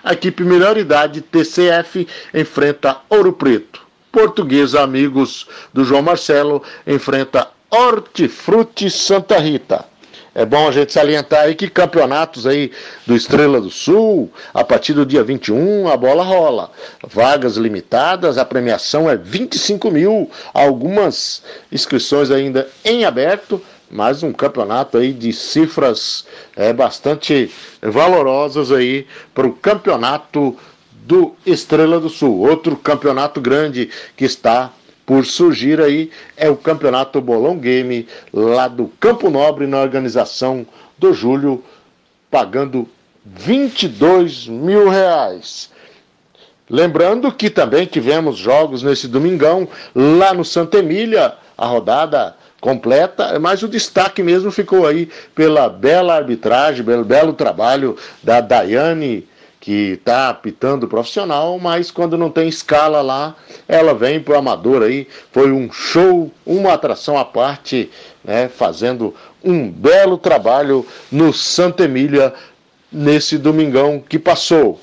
S12: a equipe melhor idade TCF enfrenta Ouro Preto. Portuguesa Amigos do João Marcelo enfrenta Hortifruti Santa Rita. É bom a gente salientar aí que campeonatos aí do Estrela do Sul, a partir do dia 21, a bola rola. Vagas limitadas, a premiação é 25 mil, algumas inscrições ainda em aberto mais um campeonato aí de cifras é, bastante valorosas aí para o campeonato do Estrela do Sul. Outro campeonato grande que está por surgir aí é o campeonato Bolão Game lá do Campo Nobre na organização do Júlio, pagando 22 mil reais. Lembrando que também tivemos jogos nesse domingão lá no Santa Emília, a rodada completa, mas o destaque mesmo ficou aí pela bela arbitragem, pelo belo trabalho da Daiane, que está apitando profissional, mas quando não tem escala lá, ela vem para o amador aí. Foi um show, uma atração à parte, né, fazendo um belo trabalho no Santa Emília nesse domingão que passou.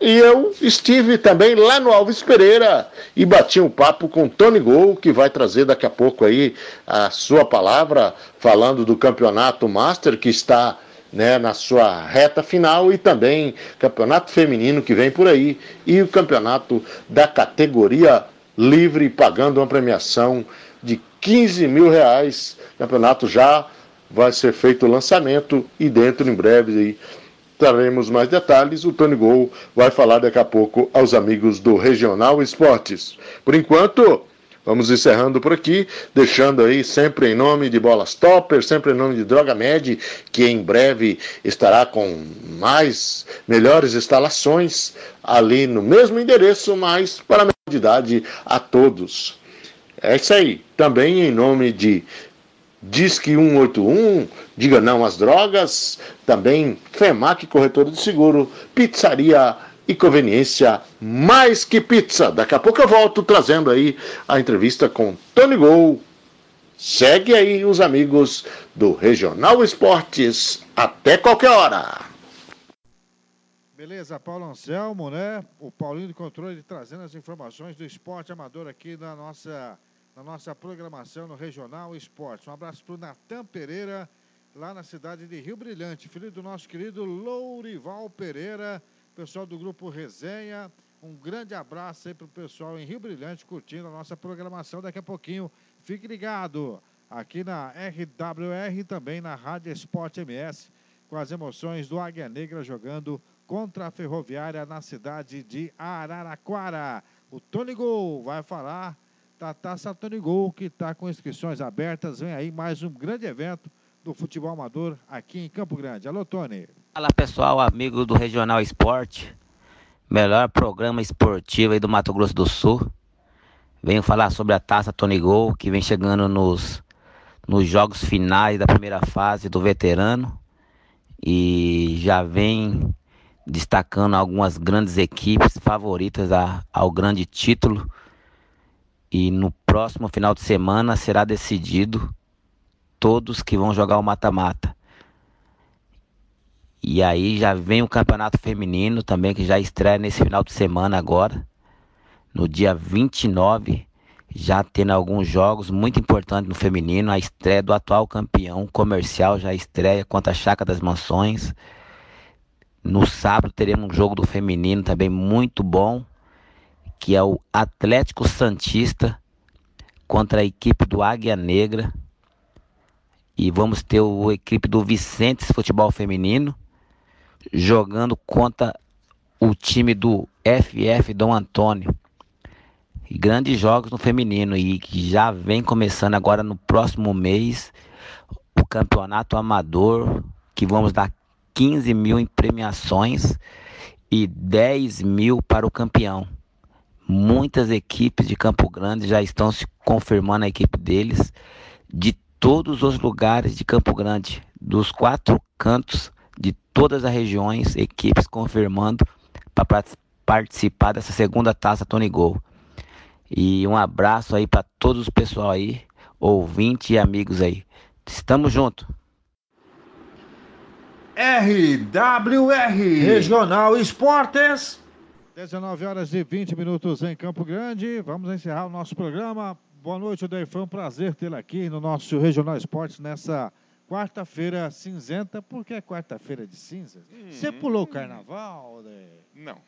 S12: E eu estive também lá no Alves Pereira e bati um papo com Tony Gol, que vai trazer daqui a pouco aí a sua palavra, falando do campeonato Master que está né, na sua reta final e também campeonato feminino que vem por aí e o campeonato da categoria livre, pagando uma premiação de 15 mil reais. O campeonato já vai ser feito o lançamento e dentro em breve aí traremos mais detalhes. O Tony Gol vai falar daqui a pouco aos amigos do Regional Esportes. Por enquanto, vamos encerrando por aqui, deixando aí sempre em nome de Bolas Topper, sempre em nome de Droga Med, que em breve estará com mais melhores instalações ali no mesmo endereço, mas para a idade a todos. É isso aí. Também em nome de Disque 181, diga não às drogas, também FEMAC Corretora de Seguro, Pizzaria e Conveniência Mais Que Pizza. Daqui a pouco eu volto trazendo aí a entrevista com Tony Gol. Segue aí os amigos do Regional Esportes. Até qualquer hora.
S3: Beleza, Paulo Anselmo, né? O Paulinho de Controle trazendo as informações do esporte amador aqui na nossa na nossa programação no Regional Esporte. Um abraço para o Natan Pereira, lá na cidade de Rio Brilhante, filho do nosso querido Lourival Pereira, pessoal do grupo Resenha. Um grande abraço aí para o pessoal em Rio Brilhante curtindo a nossa programação. Daqui a pouquinho, fique ligado aqui na RWR e também na Rádio Esporte MS, com as emoções do Águia Negra jogando contra a Ferroviária na cidade de Araraquara. O Tony Gol vai falar Tatá Gol que está com inscrições abertas. Vem aí mais um grande evento do futebol amador aqui em Campo Grande. Alô, Tony.
S13: Fala pessoal, amigo do Regional Esporte. melhor programa esportivo aí do Mato Grosso do Sul. Venho falar sobre a taça Tony Gol, que vem chegando nos, nos jogos finais da primeira fase do veterano. E já vem destacando algumas grandes equipes favoritas a, ao grande título. E no próximo final de semana será decidido todos que vão jogar o mata-mata. E aí já vem o campeonato feminino também, que já estreia nesse final de semana agora. No dia 29, já tendo alguns jogos muito importantes no feminino. A estreia do atual campeão comercial já estreia contra a Chácara das Mansões. No sábado teremos um jogo do feminino também muito bom, que é o Atlético Santista contra a equipe do Águia Negra. E vamos ter o equipe do Vicentes Futebol Feminino jogando contra o time do FF Dom Antônio. Grandes jogos no feminino e que já vem começando agora no próximo mês o campeonato amador, que vamos dar 15 mil em premiações e 10 mil para o campeão. Muitas equipes de Campo Grande já estão se confirmando a equipe deles de todos os lugares de Campo Grande, dos quatro cantos de todas as regiões, equipes confirmando para participar dessa segunda taça Tony Gol. E um abraço aí para todos os pessoal aí, ouvintes e amigos aí. Estamos juntos.
S11: RWR Regional Esportes.
S3: 19 horas e 20 minutos em Campo Grande. Vamos encerrar o nosso programa. Boa noite, Odair. Foi um prazer tê-la aqui no nosso Regional Esportes nessa quarta-feira cinzenta. Por que é quarta-feira de cinzas?
S4: Hum.
S3: Você pulou o carnaval, Odair?
S4: Não.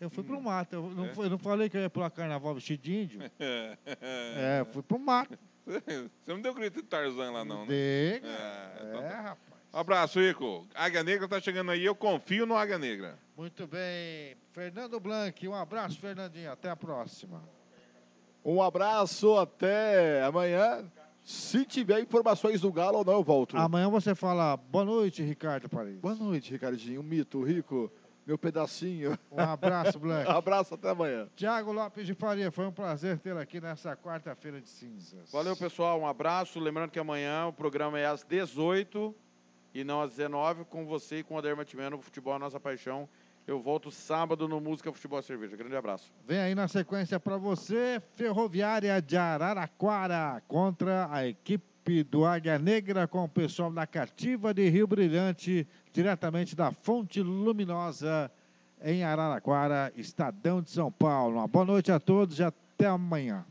S3: Eu fui pro mato. Eu não, eu não falei que eu ia pular carnaval vestido de índio? É, eu fui pro mato.
S4: Você não deu grito de Tarzan lá, não, né?
S3: Dei,
S4: É, então
S3: É,
S4: tá.
S3: rapaz.
S4: Um abraço, Rico. Águia Negra tá chegando aí. Eu confio no Águia Negra.
S3: Muito bem. Fernando Blanc, um abraço, Fernandinho. Até a próxima.
S9: Um abraço, até amanhã. Se tiver informações do Galo ou não, eu volto.
S3: Amanhã você fala boa noite, Ricardo Paris.
S9: Boa noite, Ricardinho. Um mito, Rico. Meu pedacinho.
S3: Um abraço, Blanc.
S9: abraço, até amanhã.
S3: Tiago Lopes de Faria, foi um prazer tê-lo aqui nessa quarta-feira de cinzas.
S5: Valeu, pessoal. Um abraço. Lembrando que amanhã o programa é às 18 e não às 19 com você e com o Ader Matimeno, Futebol é a Nossa Paixão. Eu volto sábado no Música, Futebol e Cerveja. Grande abraço.
S3: Vem aí na sequência para você, Ferroviária de Araraquara contra a equipe do Águia Negra com o pessoal da Cativa de Rio Brilhante, diretamente da Fonte Luminosa em Araraquara, Estadão de São Paulo. Uma boa noite a todos e até amanhã.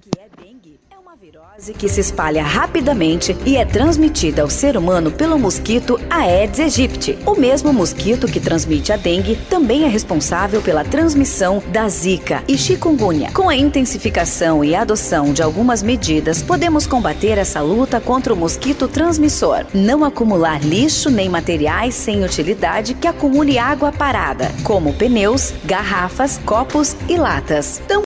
S14: Que é dengue? É uma virose que se espalha rapidamente e é transmitida ao ser humano pelo mosquito Aedes aegypti. O mesmo mosquito que transmite a dengue também é responsável pela transmissão da zika e chikungunya. Com a intensificação e adoção de algumas medidas, podemos combater essa luta contra o mosquito transmissor. Não acumular lixo nem materiais sem utilidade que acumule água parada, como pneus, garrafas, copos e latas.